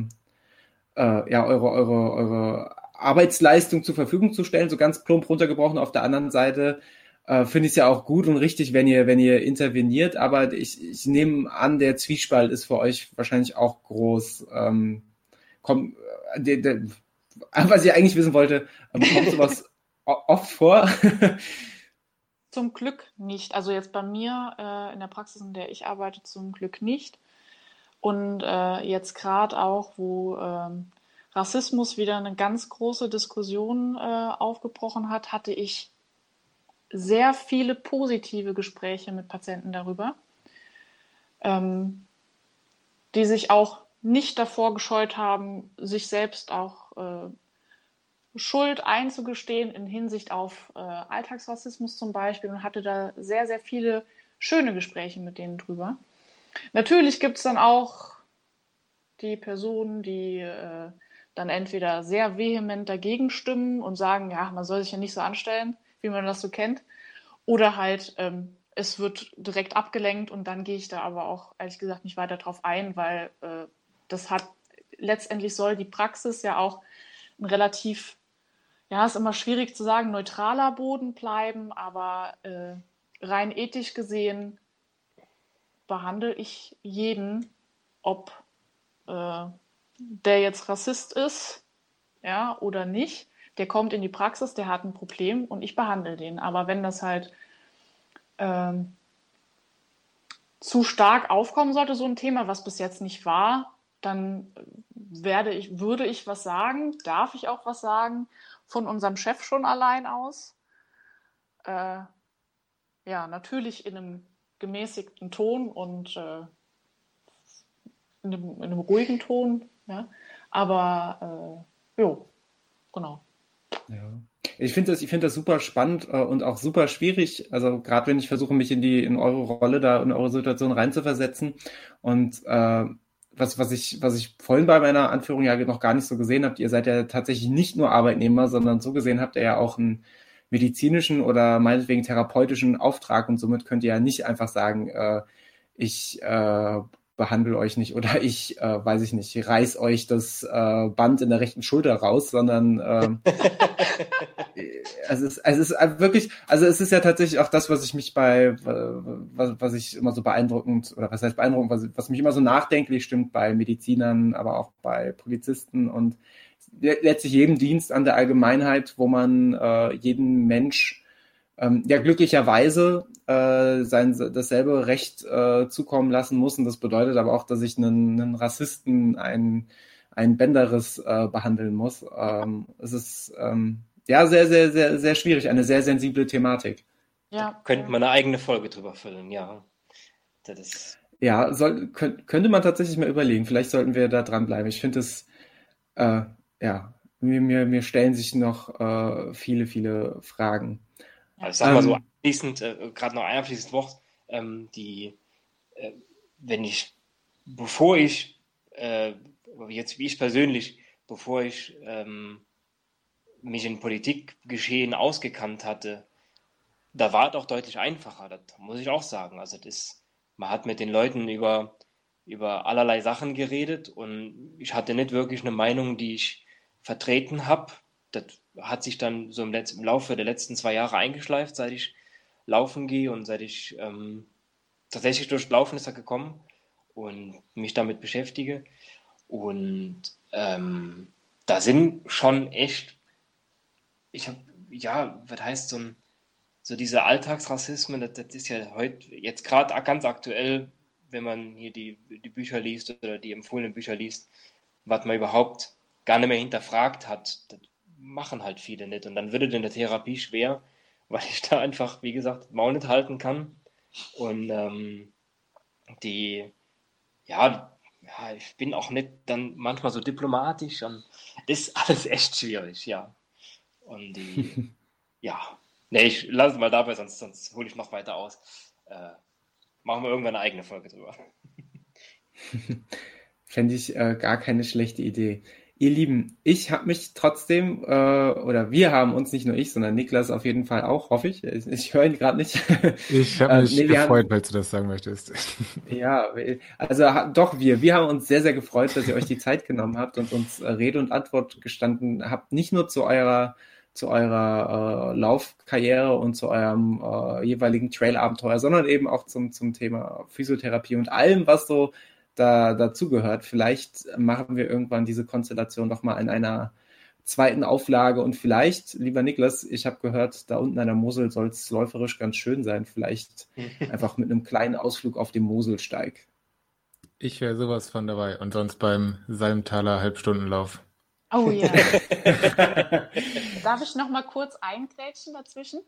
äh, ja eure, eure, eure Arbeitsleistung zur Verfügung zu stellen, so ganz plump runtergebrochen. Auf der anderen Seite äh, finde ich es ja auch gut und richtig, wenn ihr, wenn ihr interveniert, aber ich, ich nehme an, der Zwiespalt ist für euch wahrscheinlich auch groß. Ähm, komm, äh, der, der, was ich eigentlich wissen wollte, ähm, kommt sowas oft vor? Zum Glück nicht. Also jetzt bei mir äh, in der Praxis, in der ich arbeite, zum Glück nicht. Und äh, jetzt gerade auch, wo ähm, Rassismus wieder eine ganz große Diskussion äh, aufgebrochen hat, hatte ich sehr viele positive Gespräche mit Patienten darüber, ähm, die sich auch nicht davor gescheut haben, sich selbst auch äh, Schuld einzugestehen in Hinsicht auf äh, Alltagsrassismus zum Beispiel und hatte da sehr, sehr viele schöne Gespräche mit denen drüber. Natürlich gibt es dann auch die Personen, die äh, dann entweder sehr vehement dagegen stimmen und sagen, ja, man soll sich ja nicht so anstellen, wie man das so kennt, oder halt ähm, es wird direkt abgelenkt und dann gehe ich da aber auch ehrlich gesagt nicht weiter drauf ein, weil äh, das hat letztendlich soll die Praxis ja auch ein relativ ja, ist immer schwierig zu sagen, neutraler Boden bleiben, aber äh, rein ethisch gesehen behandle ich jeden, ob äh, der jetzt Rassist ist, ja, oder nicht. Der kommt in die Praxis, der hat ein Problem und ich behandle den. Aber wenn das halt ähm, zu stark aufkommen sollte, so ein Thema, was bis jetzt nicht war, dann werde ich, würde ich was sagen, darf ich auch was sagen von unserem Chef schon allein aus. Äh, ja, natürlich in einem gemäßigten Ton und äh, in, einem, in, einem, ruhigen Ton. Ja? Aber äh, jo, genau. Ja. Ich finde das, find das super spannend äh, und auch super schwierig. Also gerade wenn ich versuche, mich in die in eure Rolle da in eure Situation reinzuversetzen und äh, was, was ich, was ich vorhin bei meiner Anführung ja noch gar nicht so gesehen habt, ihr seid ja tatsächlich nicht nur Arbeitnehmer, sondern so gesehen habt ihr ja auch ein, medizinischen oder meinetwegen therapeutischen Auftrag und somit könnt ihr ja nicht einfach sagen, äh, ich äh, behandle euch nicht oder ich, äh, weiß ich nicht, reiß euch das äh, Band in der rechten Schulter raus, sondern äh, es, ist, es ist wirklich, also es ist ja tatsächlich auch das, was ich mich bei, was, was ich immer so beeindruckend, oder was heißt beeindruckend, was, was mich immer so nachdenklich stimmt bei Medizinern, aber auch bei Polizisten und letztlich jedem Dienst an der Allgemeinheit, wo man äh, jeden Mensch ähm, ja glücklicherweise äh, sein dasselbe Recht äh, zukommen lassen muss. Und das bedeutet aber auch, dass ich einen, einen Rassisten, einen, einen Bänderes äh, behandeln muss. Ähm, es ist ähm, ja sehr, sehr, sehr, sehr schwierig, eine sehr sensible Thematik. Ja. Da könnte man eine eigene Folge drüber füllen, ja. Das ist ja, soll, könnte man tatsächlich mal überlegen. Vielleicht sollten wir da dranbleiben. Ich finde es äh, ja, mir, mir, mir stellen sich noch äh, viele, viele Fragen. Also sag mal so ähm, abschließend, äh, gerade noch ein abschließendes Wort, ähm, die, äh, wenn ich, bevor ich, äh, jetzt wie ich persönlich, bevor ich ähm, mich in Politikgeschehen ausgekannt hatte, da war es auch deutlich einfacher, das muss ich auch sagen. Also das, man hat mit den Leuten über, über allerlei Sachen geredet und ich hatte nicht wirklich eine Meinung, die ich vertreten habe. Das hat sich dann so im, Letz-, im Laufe der letzten zwei Jahre eingeschleift, seit ich laufen gehe und seit ich ähm, tatsächlich durch Laufen ist gekommen und mich damit beschäftige. Und ähm, da sind schon echt, ich habe, ja, was heißt so ein, so diese Alltagsrassismen, das, das ist ja heute, jetzt gerade ganz aktuell, wenn man hier die, die Bücher liest oder die empfohlenen Bücher liest, was man überhaupt gar nicht mehr hinterfragt hat. Das machen halt viele nicht. Und dann wird es in der Therapie schwer, weil ich da einfach, wie gesagt, Maul nicht halten kann. Und ähm, die, ja, ja, ich bin auch nicht dann manchmal so diplomatisch und das ist alles echt schwierig, ja. Und die, ja, nee, ich lasse es mal dabei, sonst, sonst hole ich noch weiter aus. Äh, machen wir irgendwann eine eigene Folge drüber. Fände ich äh, gar keine schlechte Idee. Ihr Lieben, ich habe mich trotzdem, äh, oder wir haben uns, nicht nur ich, sondern Niklas auf jeden Fall auch, hoffe ich. Ich, ich höre ihn gerade nicht. Ich habe äh, mich äh, nee, gefreut, haben, weil du das sagen möchtest. Ja, also doch wir. Wir haben uns sehr, sehr gefreut, dass ihr euch die Zeit genommen habt und uns äh, Rede und Antwort gestanden habt, nicht nur zu eurer zu eurer äh, Laufkarriere und zu eurem äh, jeweiligen Trail-Abenteuer, sondern eben auch zum, zum Thema Physiotherapie und allem, was so da dazugehört. Vielleicht machen wir irgendwann diese Konstellation doch mal in einer zweiten Auflage und vielleicht, lieber Niklas, ich habe gehört, da unten an der Mosel soll es läuferisch ganz schön sein. Vielleicht einfach mit einem kleinen Ausflug auf dem Moselsteig. Ich wäre sowas von dabei und sonst beim Salmtaler Halbstundenlauf. Oh ja. Darf ich noch mal kurz eingrätschen dazwischen?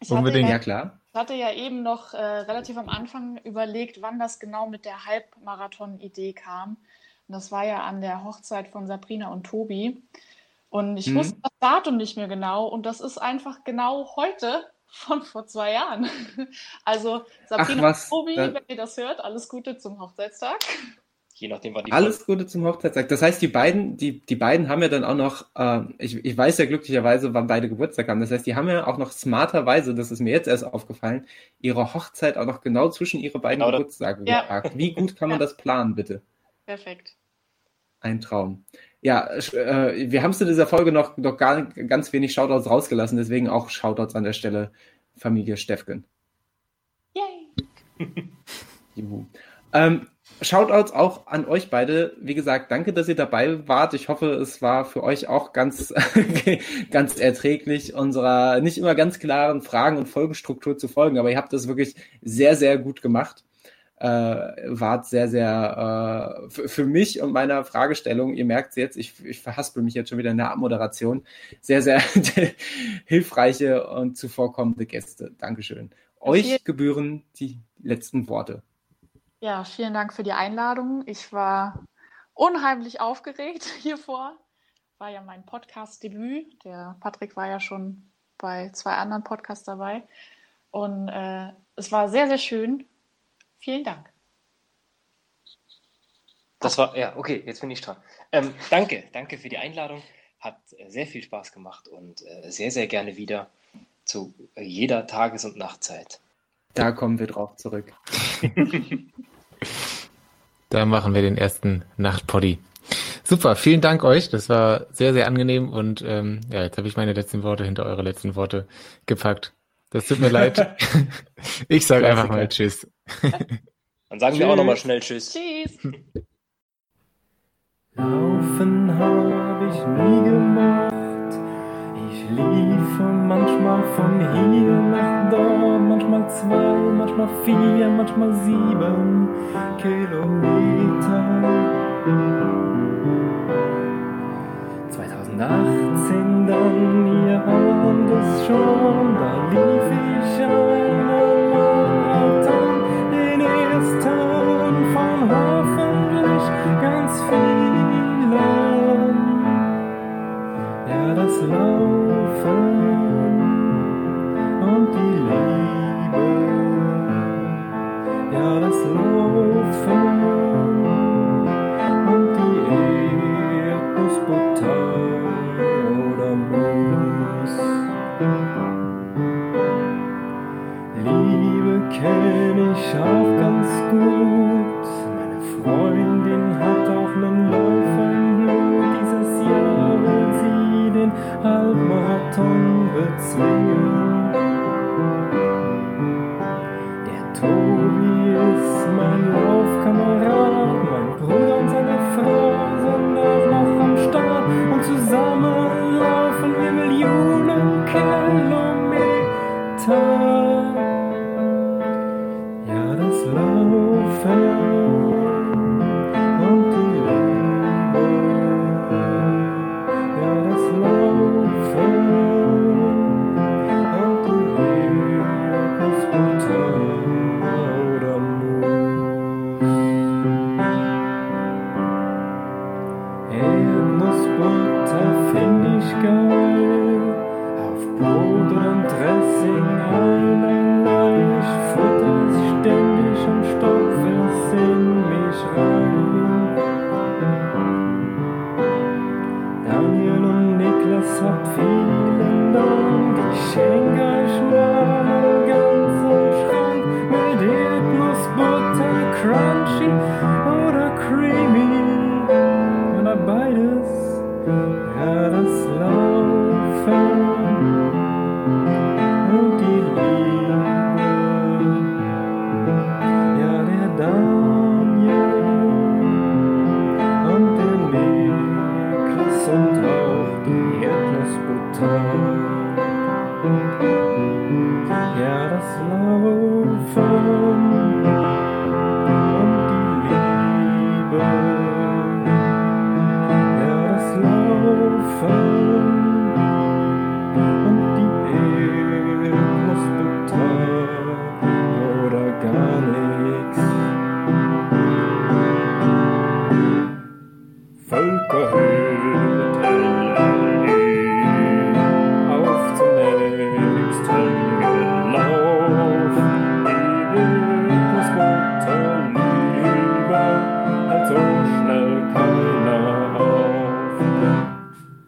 Ich Unbedingt, ja, ja, klar. Ich hatte ja eben noch äh, relativ am Anfang überlegt, wann das genau mit der Halbmarathon-Idee kam. Und das war ja an der Hochzeit von Sabrina und Tobi. Und ich mhm. wusste das Datum nicht mehr genau. Und das ist einfach genau heute von vor zwei Jahren. Also Sabrina Ach, und Tobi, wenn ihr das hört, alles Gute zum Hochzeitstag je nachdem, wann die Alles Gute zum Hochzeitstag. Das heißt, die beiden, die, die beiden haben ja dann auch noch, äh, ich, ich weiß ja glücklicherweise, wann beide Geburtstag haben. Das heißt, die haben ja auch noch smarterweise, das ist mir jetzt erst aufgefallen, ihre Hochzeit auch noch genau zwischen ihre beiden genau Geburtstage ja. geparkt. Wie gut kann man ja. das planen, bitte? Perfekt. Ein Traum. Ja, äh, wir haben zu dieser Folge noch, noch gar, ganz wenig Shoutouts rausgelassen, deswegen auch Shoutouts an der Stelle Familie Steffken. Yay! Juhu. Ähm, Shoutouts auch an euch beide. Wie gesagt, danke, dass ihr dabei wart. Ich hoffe, es war für euch auch ganz, ganz erträglich, unserer nicht immer ganz klaren Fragen- und Folgenstruktur zu folgen. Aber ihr habt das wirklich sehr, sehr gut gemacht. Äh, wart sehr, sehr äh, für mich und meiner Fragestellung, ihr merkt es jetzt, ich, ich verhaspel mich jetzt schon wieder in der Abmoderation, sehr, sehr hilfreiche und zuvorkommende Gäste. Dankeschön. Euch gebühren die letzten Worte. Ja, vielen Dank für die Einladung. Ich war unheimlich aufgeregt hiervor. War ja mein Podcast-Debüt. Der Patrick war ja schon bei zwei anderen Podcasts dabei. Und äh, es war sehr, sehr schön. Vielen Dank. Das war, ja, okay, jetzt bin ich dran. Ähm, danke, danke für die Einladung. Hat äh, sehr viel Spaß gemacht und äh, sehr, sehr gerne wieder zu äh, jeder Tages- und Nachtzeit. Da kommen wir drauf zurück. Da machen wir den ersten Nachtpoddy. Super, vielen Dank euch. Das war sehr, sehr angenehm und ähm, ja, jetzt habe ich meine letzten Worte hinter eure letzten Worte gepackt. Das tut mir leid. Ich sage einfach mal Tschüss. Dann sagen wir auch nochmal schnell Tschüss. Tschüss. Laufen habe ich nie gemacht liefe manchmal von hier nach dort, manchmal zwei, manchmal vier, manchmal sieben Kilometer.